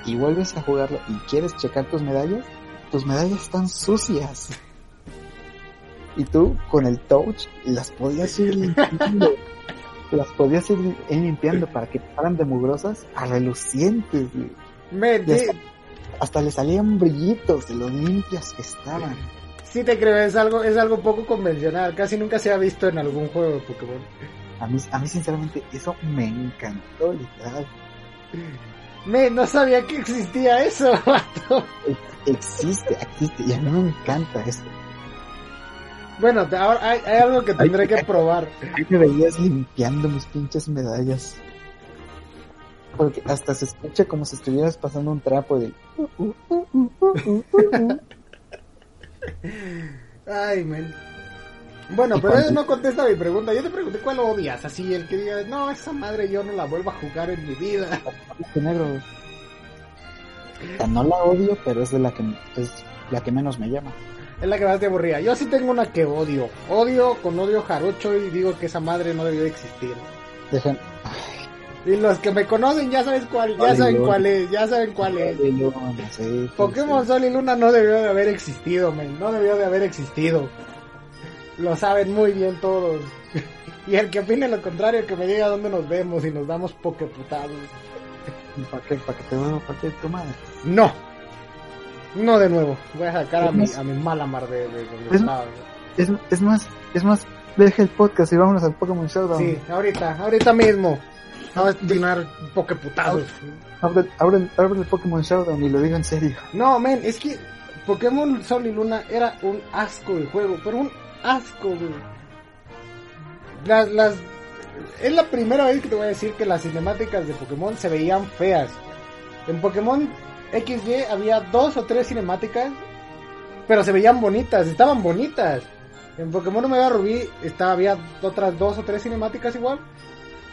y vuelves a jugarlo y quieres checar tus medallas, tus medallas están sucias. Y tú con el touch las podías ir limpiando. las podías ir limpiando para que fueran de mugrosas a relucientes. Y sí, hasta, hasta le salían brillitos de lo limpias que estaban. Sí te creo, es algo, es algo poco convencional. Casi nunca se ha visto en algún juego de Pokémon. A mí, a mí sinceramente eso me encantó, literal. Men, no sabía que existía eso, vato. Existe, existe, y a mí me encanta esto. Bueno, ahora hay, hay algo que tendré que probar. Ahí me veías limpiando mis pinches medallas. Porque hasta se escucha como si estuvieras pasando un trapo de... Ay, men. Bueno, ¿Y pero eso no contesta mi pregunta. Yo te pregunté cuál odias. Así, el que diga, no, esa madre yo no la vuelvo a jugar en mi vida. Este negro. no la odio, pero es de la que es la que menos me llama. Es la que más te aburría. Yo sí tengo una que odio. Odio con odio jarocho y digo que esa madre no debió de existir. Dejen. Y los que me conocen ya sabes cuál, ya saben Dios. cuál es, ya saben cuál es. Sí, Pokémon sí. Sol y Luna no debió de haber existido, men. No debió de haber existido. Lo saben muy bien todos. y el que opine lo contrario, que me diga dónde nos vemos y nos damos pokeputados. ¿Para qué? ¿Para que te vuelva a partir tu madre? No. No de nuevo. Voy a sacar a mi, más- a mi Malamar de, de donde Es-. Es, es más, es más, deja el podcast y vámonos al Pokémon Showdown. Sí, ahorita, ahorita mismo. Vamos a tirar pokeputados. Abre, abre, abre el Pokémon Showdown y lo digo en serio. No, men, es que Pokémon Sol y Luna era un asco de juego, pero un asco, güey. Las, las, es la primera vez que te voy a decir que las cinemáticas de Pokémon se veían feas. En Pokémon XY había dos o tres cinemáticas, pero se veían bonitas, estaban bonitas. En Pokémon Omega Rubí estaba, había otras dos o tres cinemáticas igual,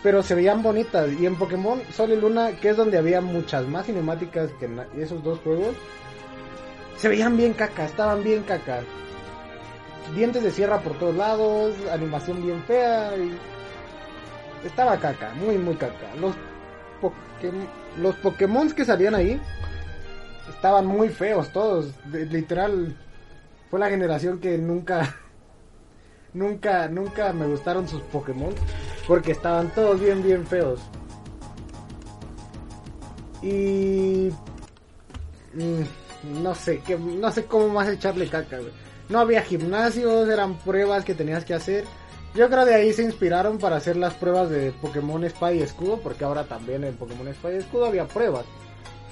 pero se veían bonitas. Y en Pokémon Sol y Luna, que es donde había muchas más cinemáticas que en esos dos juegos, se veían bien caca, estaban bien caca. Dientes de sierra por todos lados, animación bien fea y estaba caca, muy muy caca. Los Pokémon, los que salían ahí estaban muy feos todos, literal fue la generación que nunca nunca nunca me gustaron sus Pokémon porque estaban todos bien bien feos. Y mm, no sé, que no sé cómo más echarle caca, güey. No había gimnasios, eran pruebas que tenías que hacer. Yo creo de ahí se inspiraron para hacer las pruebas de Pokémon Espada y Escudo, porque ahora también en Pokémon Espada y Escudo había pruebas.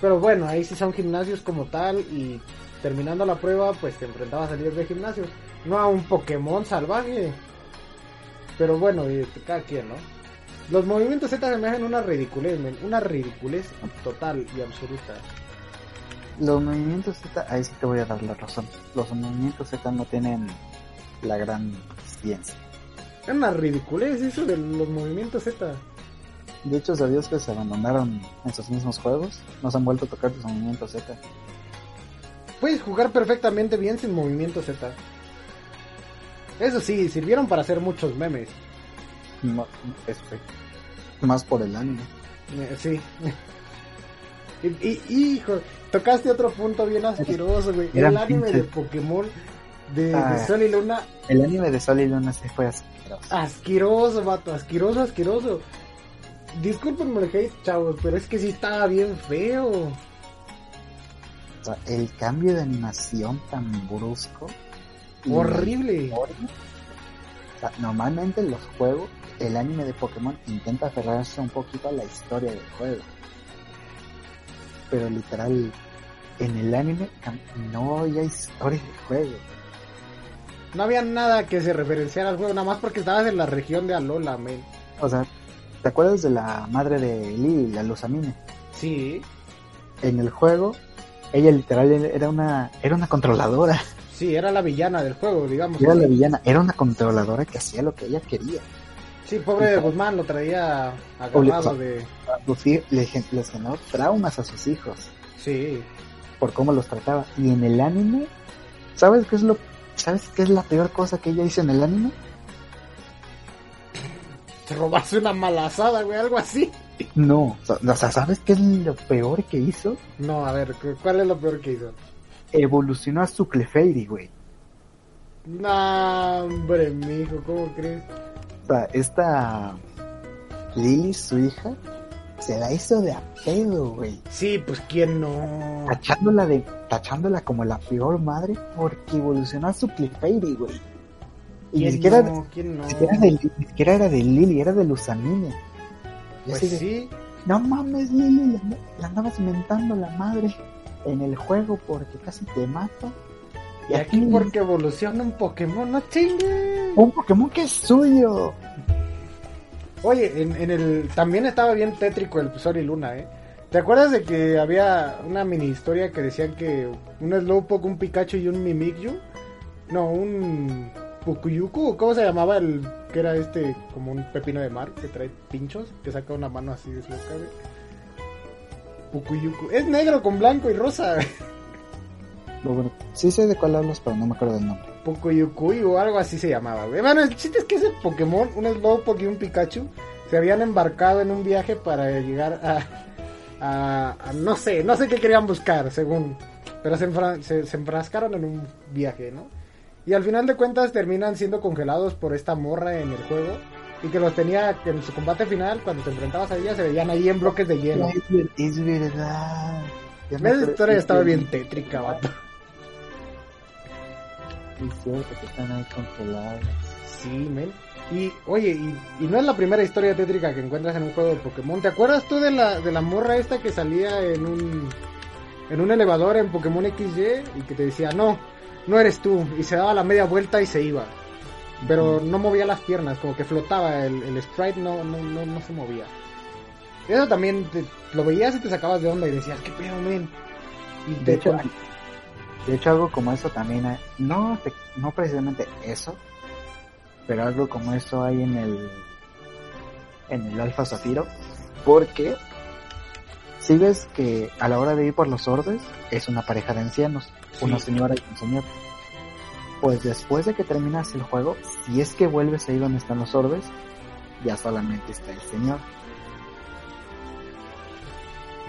Pero bueno, ahí sí son gimnasios como tal y terminando la prueba pues te enfrentabas a líderes de gimnasios, no a un Pokémon salvaje. Pero bueno, y cada quien, ¿no? Los movimientos Z se me hacen una ridiculez, men, una ridiculez total y absoluta. Los movimientos Z, ahí sí te voy a dar la razón. Los movimientos Z no tienen la gran ciencia. Es una ridiculez eso de los movimientos Z. De hecho, ¿sabías que se abandonaron en sus mismos juegos? No se han vuelto a tocar sus movimientos Z. Puedes jugar perfectamente bien sin movimiento Z. Eso sí, sirvieron para hacer muchos memes. No, este, más por el anime. Eh, Sí. y, y- hijo, tocaste otro punto bien asqueroso, güey. El Eran anime de Pokémon de, de Ah. Sol y Luna, El anime de Sol y Luna sí fue asqueroso. asqueroso, vato, asqueroso, asqueroso. Discúlpenme el hate, chavos, pero es que sí estaba bien feo. O sea, el cambio de animación tan brusco. Horrible. historia, O sea, normalmente en los juegos, el anime de Pokémon intenta aferrarse un poquito a la historia del juego. Pero literal, en el anime no había historia del juego. No había nada que se referenciara al juego, nada más porque estabas en la región de Alola, men. O sea, ¿te acuerdas de la madre de Lily, la Luzamine? Sí, En el juego, ella literal era una, era una controladora. Sí, era la villana del juego, digamos. Era la villana, era una controladora que hacía lo que ella quería. Sí, pobre de Guzmán lo traía agarrado de... Le generó traumas a sus hijos Sí, por cómo los trataba. Y en el anime, ¿sabes qué es lo, sabes qué es la peor cosa que ella hizo en el anime? se robarse una malazada, güey, algo así. No, o sea, ¿sabes qué es lo peor que hizo? No, a ver, ¿cuál es lo peor que hizo? Evolucionó a su Clefairy, güey. No, hombre, mijo, ¿cómo crees? O sea, esta Lily, su hija, se la hizo de apedo, güey. Sí, pues quién no. Tachándola de, tachándola como la peor madre porque evolucionó a su Clefairy, güey. Y ni siquiera, no? ¿Quién no? Ni siquiera, de, ni siquiera era de Lily, era de Lusamine. Pues sí. No mames, Lily, la, andabas mentando la madre en el juego porque casi te mato. Y, aquí, porque evoluciona un Pokémon, no chingue. Un Pokémon que es suyo. Oye, en, en, el también estaba bien tétrico el Sol y Luna, ¿eh? ¿Te acuerdas de que había una mini historia que decían que un Slowpoke, un Pikachu y un Mimikyu? No, un Pukuyuku, ¿cómo se llamaba el que era este como un pepino de mar que trae pinchos, que saca una mano así de su güey? Pukuyuku. Es negro con blanco y rosa. Bueno, sí sé de cuál hablas, pero no me acuerdo del nombre. Pukuyukui o algo así se llamaba, güey. Bueno, el chiste es que ese Pokémon, un Slowpoke y un Pikachu, se habían embarcado en un viaje para llegar a, a, a no sé, no sé qué querían buscar, según. Pero se, enfra se, se enfrascaron en un viaje, ¿no? Y al final de cuentas terminan siendo congelados por esta morra en el juego. Y que los tenía en su combate final, cuando te enfrentabas a ella, se veían ahí en bloques de hielo. Es, verdad. Esa historia estaba bien tétrica, vato. Es cierto que están ahí congelados. Sí, men. Y, oye, y, y, no es la primera historia tétrica que encuentras en un juego de Pokémon. ¿Te acuerdas tú de la, de la morra esta que salía en un, en un elevador en Pokémon XY y que te decía, no, no eres tú? Y se daba la media vuelta y se iba. Pero no movía las piernas, como que flotaba, el, el sprite no, no, no, no, se movía. Eso también te, lo veías y te sacabas de onda y decías, ¿qué pedo, men? Y de, hecho, de hecho, algo como eso también, hay, no, te, no precisamente eso, pero algo como eso hay en el en el Alfa Zafiro, porque si ves que a la hora de ir por los orbes es una pareja de ancianos, sí. una señora y un señor. Pues después de que terminas el juego, si es que vuelves ahí donde están los orbes, ya solamente está el señor.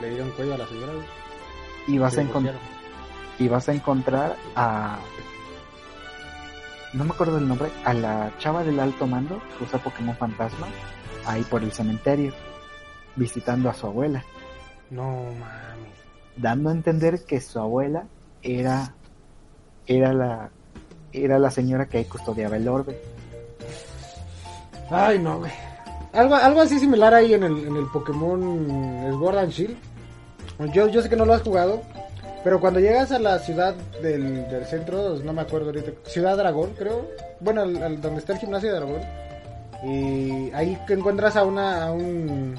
Le dieron cuello a la señora. Y vas a encontrar y vas a encontrar a no me acuerdo el nombre, a la chava del alto mando que usa Pokémon Fantasma ahí por el cementerio visitando a su abuela. No mames. Dando a entender que su abuela era era la era la señora que ahí custodiaba el orbe. Ay, no, güey. Algo, algo así similar ahí en el, en el Pokémon Sword and Shield. Yo, yo sé que no lo has jugado, pero cuando llegas a la ciudad del, del centro, no me acuerdo ahorita, Ciudad Dragón, creo. Bueno, al, donde está el gimnasio de Dragón. Y ahí encuentras a una, a, un,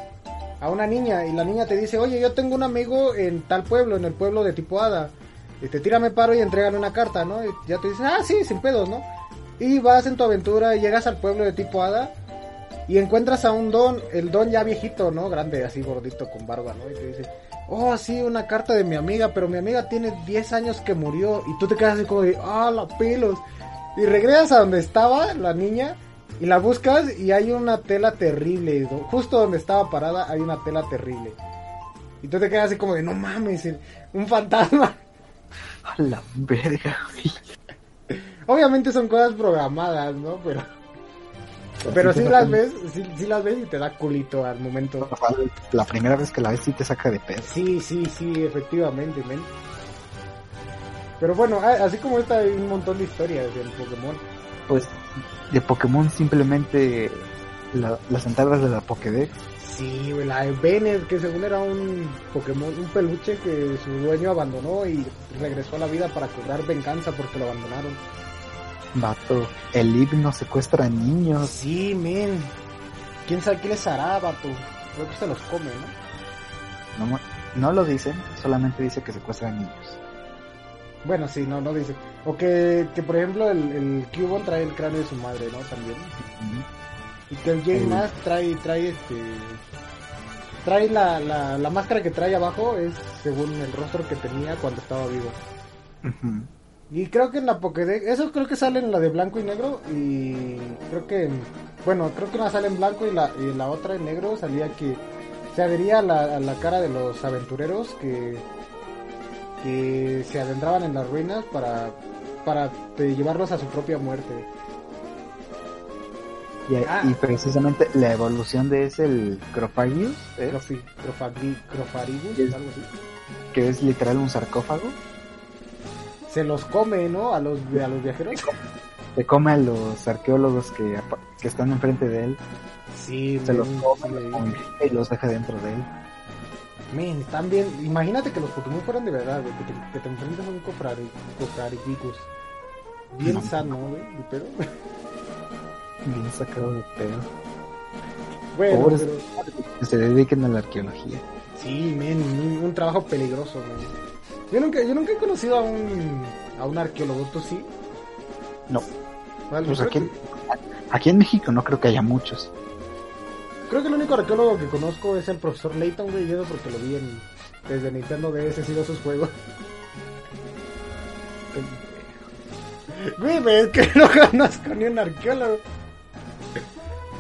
a una niña. Y la niña te dice, oye, yo tengo un amigo en tal pueblo, en el pueblo de tipo Hada. Y te tírame paro y entregan una carta, ¿no? Y ya te dicen, ah, sí, sin pedos, ¿no? Y vas en tu aventura y llegas al pueblo de tipo Hada. Y encuentras a un don, el don ya viejito, ¿no? Grande, así gordito, con barba, ¿no? Y te dice, oh, sí, una carta de mi amiga, pero mi amiga tiene 10 años que murió. Y tú te quedas así como de, ah, la pelos. Y regresas a donde estaba la niña y la buscas y hay una tela terrible. Justo donde estaba parada hay una tela terrible. Y tú te quedas así como de, no mames, un fantasma. A la verga, Obviamente son cosas programadas, ¿no? Pero... Pero si sí las ves, sí, sí, las ves y te da culito al momento. La primera vez que la ves sí te saca de pedo. Sí, sí, sí, efectivamente, men. Pero bueno, así como esta hay un montón de historias del Pokémon. Pues de Pokémon simplemente la, las entradas de la Pokédex. Sí, la de Bennett, que según era un Pokémon, un peluche que su dueño abandonó y regresó a la vida para cobrar venganza porque lo abandonaron. Vato, el himno secuestra a niños. Sí, men. ¿Quién sabe qué les hará, vato? Creo que se los come, ¿no? No, no lo dicen, solamente dice que secuestra niños. Bueno, sí, no, no dice. O que, que por ejemplo, el, el trae el cráneo de su madre, ¿no? También. Uh -huh. Y que el Mask trae, trae este. Trae la, la, la, máscara que trae abajo, es según el rostro que tenía cuando estaba vivo. Uh -huh. Y creo que en la Pokédex, eso creo que sale en la de blanco y negro y creo que, bueno, creo que una sale en blanco y la, y la otra en negro salía que se adhería a la, a la cara de los aventureros que, que se adentraban en las ruinas para, para eh, llevarlos a su propia muerte. Y, Ah. y precisamente la evolución de ese, el Cropagius, ¿eh? Crofi- Crofagri- Es- algo así. que es literal un sarcófago, Se los come, ¿no? A los, a los viajeros. se come a los arqueólogos que, que están enfrente de él, Sí, se los come sí, y los deja dentro de él. Men, están bien. Imagínate que los Pokémon fueran de verdad, güey. Que te, que te enfrentas a un Cofrari- Cofraricus. Bien No. sano, güey. Pero. Bien sacado de pedo. Bueno, Pobres pero. que se dediquen a la arqueología. Sí, men, un, un trabajo peligroso, men. Yo nunca, yo nunca he conocido a un, a un arqueólogo, ¿tú sí? No. Vale, Pues aquí, que, aquí en México no creo que haya muchos. creo que el único arqueólogo que conozco es el profesor Layton, güey, y eso porque lo vi en, desde Nintendo DS, he sido sus juegos. Güey, es que no conozco ni un arqueólogo.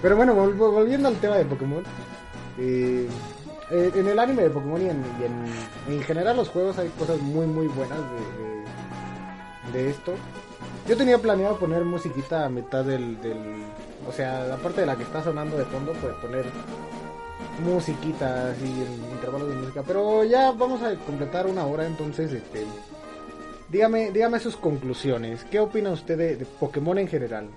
Pero bueno, vol- vol- volviendo al tema de Pokémon. eh, eh, en el anime de Pokémon y en, en, en general los juegos hay cosas muy muy buenas de, de, esto. Yo tenía planeado poner musiquita a mitad del. O sea, aparte de la que está sonando de fondo, pues poner musiquita así intervalos de música. Pero ya vamos a completar una hora, entonces, este... Dígame, dígame sus conclusiones. ¿Qué opina usted de Pokémon en general?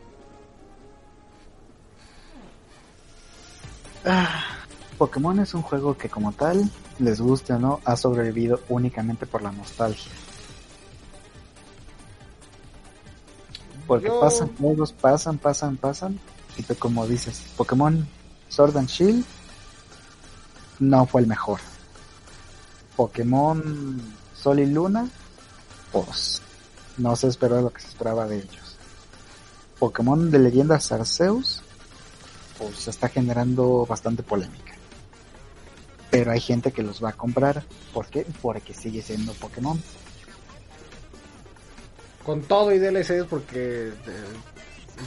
Pokémon es un juego que como tal, les guste o no, ha sobrevivido únicamente por la nostalgia. Porque Yo- pasan juegos, pasan, pasan, pasan. Y tú como dices, Pokémon Sword and Shield no fue el mejor. Pokémon Sol y Luna, pues no se esperó lo que se esperaba de ellos. Pokémon de leyendas Arceus, pues está generando bastante polémica. Pero hay gente que los va a comprar. ¿Por qué? Porque sigue siendo Pokémon. Con todo y DLCs porque... eh,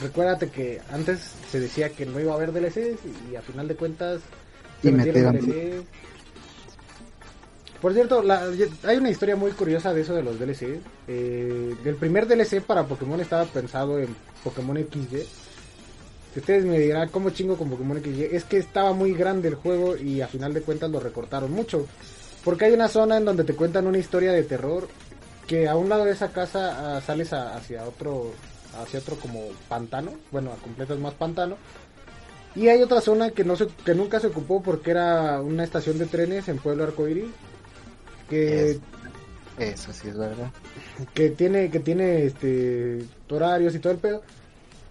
recuérdate que antes se decía que no iba a haber DLCs y, a final de cuentas... se Y metieron metieron- DLCs. Por cierto, la- hay una historia muy curiosa de eso de los DLCs. Eh, el primer DLC para Pokémon estaba pensado en Pokémon XY. Si ustedes me dirán cómo chingo con Pokémon XY, es que estaba muy grande el juego y a final de cuentas lo recortaron mucho. Porque hay una zona en donde te cuentan una historia de terror que a un lado de esa casa ah, sales a- hacia otro hacia otro como pantano, bueno, a completas más pantano. Y hay otra zona que no se, que nunca se ocupó porque era una estación de trenes en Pueblo Arcoíris que Es- Eso sí es verdad. que tiene que tiene este horarios y todo el pedo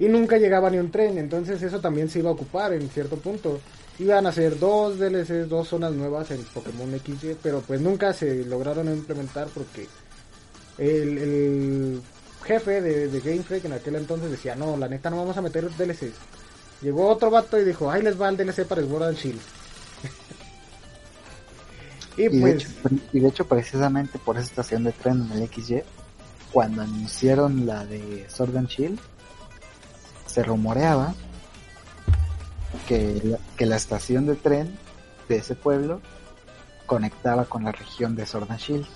y nunca llegaba ni un tren entonces eso también se iba a ocupar en cierto punto. Iban a hacer dos DLCs dos zonas nuevas en Pokémon XY pero pues nunca se lograron implementar porque el, el jefe de, de Game Freak en aquel entonces decía no la neta no vamos a meter DLCs llegó otro vato y dijo ahí les va el DLC para Sword and Shield y Y de, pues hecho, y de hecho, precisamente por esa estación de tren en el XY, cuando anunciaron la de Sword and Shield, se rumoreaba que la, que la estación de tren de ese pueblo conectaba con la región de Shield.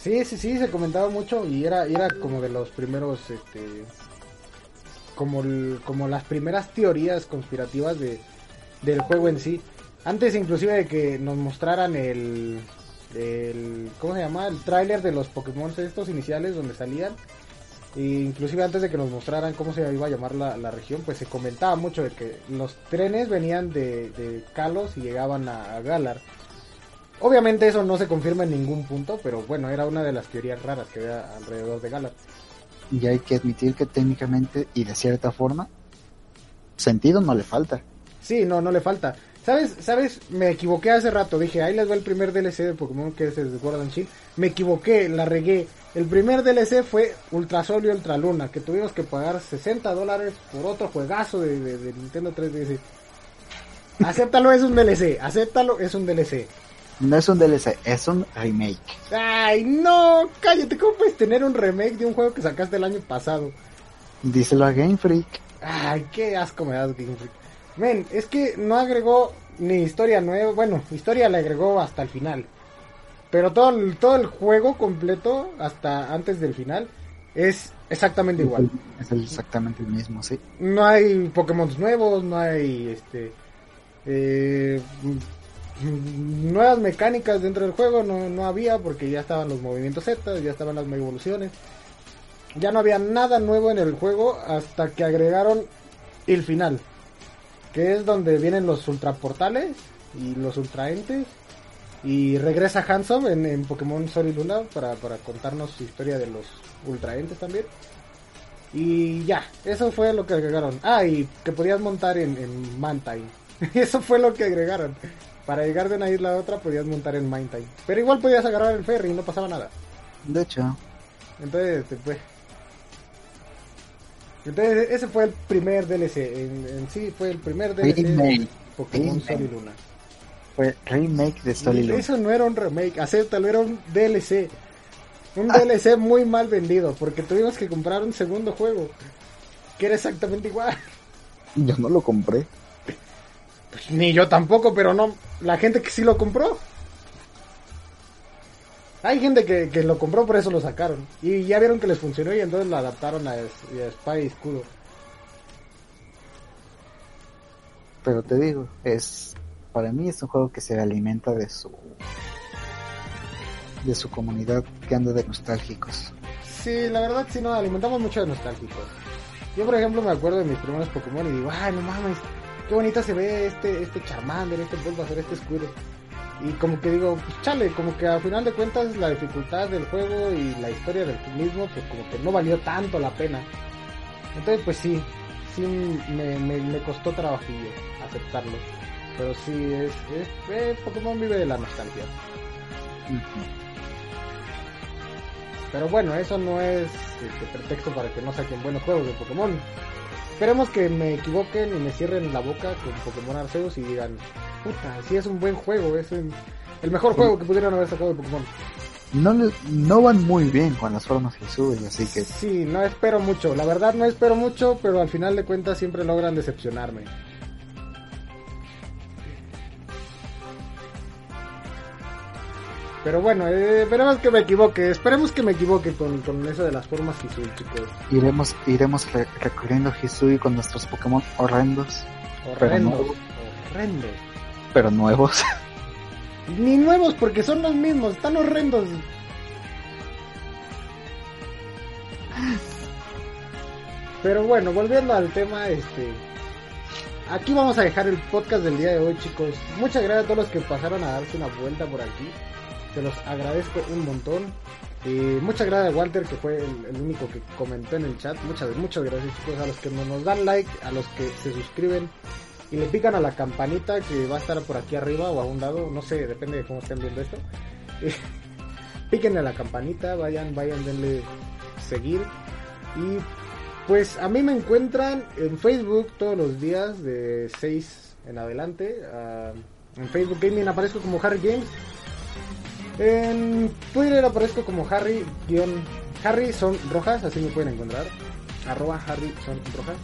Sí, sí, sí, se comentaba mucho y era, era como de los primeros, este, como, el- como las primeras teorías conspirativas de, del juego en sí. Antes inclusive de que nos mostraran el, el ¿cómo se llama? El tráiler de los Pokémon estos iniciales donde salían. E inclusive antes de que nos mostraran cómo se iba a llamar la, la región, pues se comentaba mucho de que los trenes venían de, de Kalos y llegaban a, a Galar. Obviamente eso no se confirma en ningún punto, pero bueno, era una de las teorías raras que había alrededor de Galar. Y hay que admitir que técnicamente y de cierta forma, sentido no le falta. Sí, no, no le falta. ¿Sabes? ¿Sabes? Me equivoqué hace rato. Dije, ahí les va el primer DLC de Pokémon que es el de and Shield. Me equivoqué, la regué. El primer DLC fue Ultrasol y Ultraluna, que tuvimos que pagar 60 dólares por otro juegazo de, de- de Nintendo 3DS. Acéptalo, es un DLC. Acéptalo, es un DLC. No es un DLC, es un remake. Ay, no, cállate. ¿Cómo puedes tener un remake de un juego que sacaste el año pasado? Díselo a Game Freak. Ay, qué asco me das, Game Freak. Men, es que no agregó ni historia nueva, bueno, historia le agregó hasta el final. Pero todo el, todo el juego completo, hasta antes del final, es exactamente igual. Es exactamente el mismo, sí. No hay Pokémon nuevos, no hay este eh, nuevas mecánicas dentro del juego, no, no había porque ya estaban los movimientos Z, ya estaban las evoluciones. Ya no había nada nuevo en el juego hasta que agregaron el final, que es donde vienen los ultraportales y los ultraentes. Y regresa Handsome en, en Pokémon Sol y Luna para, para contarnos su historia de los ultraentes también. Y ya, eso fue lo que agregaron. Ah, y que podías montar en, en Mantine. eso fue lo que agregaron. Para llegar de una isla a otra podías montar en Mantine. Pero igual podías agarrar el ferry y no pasaba nada. De hecho, Entonces, este, pues. Entonces, ese fue el primer DLC. En, en sí, fue el primer DLC de Remake. Pokémon Remake. Sol y Luna. fue remake de Sol y Luna. Eso no era un remake, acéptalo, era un DLC. Un DLC muy mal vendido, porque tuvimos que comprar un segundo juego. Que era exactamente igual. Yo no lo compré. Pues, ni yo tampoco, pero no. La gente que sí lo compró. Hay gente que, que lo compró, por eso lo sacaron. Y ya vieron que les funcionó y entonces lo adaptaron a, a Espada y Escudo. Pero te digo, es para mí es un juego que se alimenta de su de su comunidad que anda de nostálgicos. Sí, la verdad sí nos alimentamos mucho de nostálgicos. Yo por ejemplo me acuerdo de mis primeros Pokémon y digo, ay no mames, qué bonito se ve este, este Charmander, este Bulbasaur, este Squirtle. Y como que digo, pues chale, como que a final de cuentas la dificultad del juego y la historia del mismo, pues como que no valió tanto la pena. Entonces pues sí, sí me, me, costó trabajillo aceptarlo. Pero sí, es, es, eh, Pokémon vive de la nostalgia. Pero bueno, eso no es este, pretexto para que no saquen buenos juegos de Pokémon. Esperemos que me equivoquen y me cierren la boca con Pokémon Arceus y digan, puta, sí es un buen juego, es el, el mejor juego que pudieron haber sacado de Pokémon. No le- no van muy bien con las formas que suben, así que Sí, no espero mucho, la verdad no espero mucho, pero al final de cuentas siempre logran decepcionarme. Pero bueno, eh, esperemos que me equivoque, esperemos que me equivoque con, con eso de las formas Hisui, chicos. iremos iremos re- recorriendo Hisui con nuestros Pokémon horrendos, Horrendos, horrendos. Pero nuevos. Ni nuevos porque son los mismos, están horrendos. Pero bueno, volviendo al tema, este, aquí vamos a dejar el podcast del día de hoy, chicos. Muchas gracias a todos los que pasaron a darse una vuelta por aquí. Se los agradezco un montón. Y muchas gracias a Walter, que fue el, único que comentó en el chat. Muchas, muchas gracias, chicos, a los que no nos dan like, a los que se suscriben y le pican a la campanita que va a estar por aquí arriba o a un lado, no sé, depende de cómo estén viendo esto. Píquenle a la campanita, vayan, vayan, denle seguir. Y pues a mí me encuentran en Facebook todos los días de 6 en adelante. Ah, en Facebook Gaming aparezco como Harry Games. En Twitter aparezco como Harry guion Harry son rojas, así me pueden encontrar. Arroba Harry son rojas.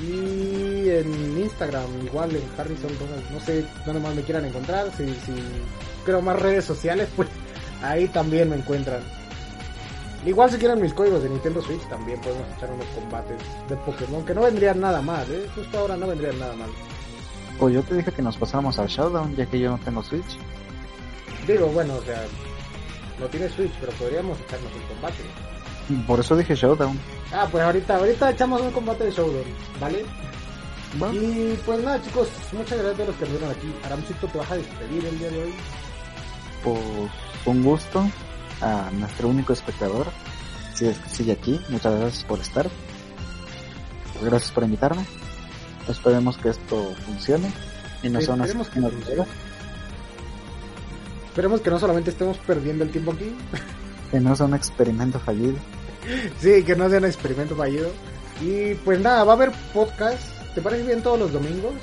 Y en Instagram, igual en Harry son rojas. No sé dónde más me quieran encontrar. Si, si creo más redes sociales, pues ahí también me encuentran. Igual si quieren mis códigos de Nintendo Switch, también podemos echar unos combates de Pokémon que no vendrían nada mal, ¿eh? Justo ahora no vendrían nada mal. Pues yo te dije que nos pasáramos al Showdown, ya que yo no tengo Switch. Digo, bueno, o sea, no tiene Switch, pero podríamos echarnos un combate. Por eso dije Showdown. Ah, pues ahorita, ahorita echamos un combate de Showdown, ¿vale? Bueno, Y pues nada, chicos, muchas gracias a los que estuvieron aquí. Aramcito, te vas a despedir el día de hoy. pues un gusto a nuestro único espectador. Si es que sigue aquí, muchas gracias por estar. Gracias por invitarme. Esperemos que esto funcione y no Sí, sea una esperemos que. Esperemos que no solamente estemos perdiendo el tiempo aquí, que no sea un experimento fallido. sí, que no sea un experimento fallido. Y pues nada, va a haber podcast. ¿Te parece bien todos los domingos?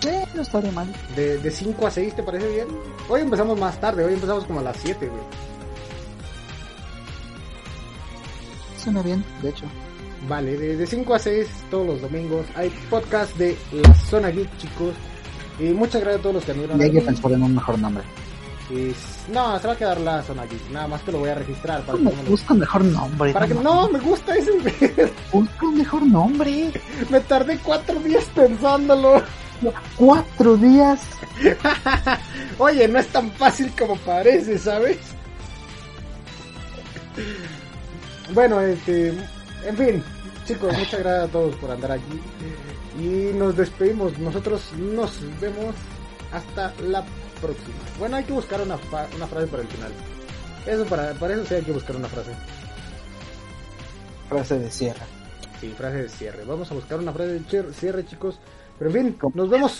Sí, no estaría mal. De, de 5 a 6, ¿te parece bien? Hoy empezamos más tarde, hoy empezamos como a las 7, güey. Suena bien, de hecho. Vale, de 5 a 6 todos los domingos hay podcast de la Zona Geek, chicos. Y muchas gracias a todos los que Y hay que pensar en un mejor nombre. Y, no, se va a quedar la Zona Geek. Nada más que lo voy a registrar. Para ¿Cómo? que Busca un mejor nombre. para que no, me gusta ese. Busca un mejor nombre. me tardé cuatro días pensándolo. Cuatro días. Oye, no es tan fácil como parece, ¿sabes? Bueno, este, en fin, chicos, muchas gracias a todos por andar aquí y nos despedimos. Nosotros nos vemos hasta la próxima. Bueno, hay que buscar una, fa- una frase para el final. Eso para, para eso sí hay que buscar una frase. Frase de cierre. Sí, frase de cierre. Vamos a buscar una frase de cier- cierre, chicos. Pero en fin, nos vemos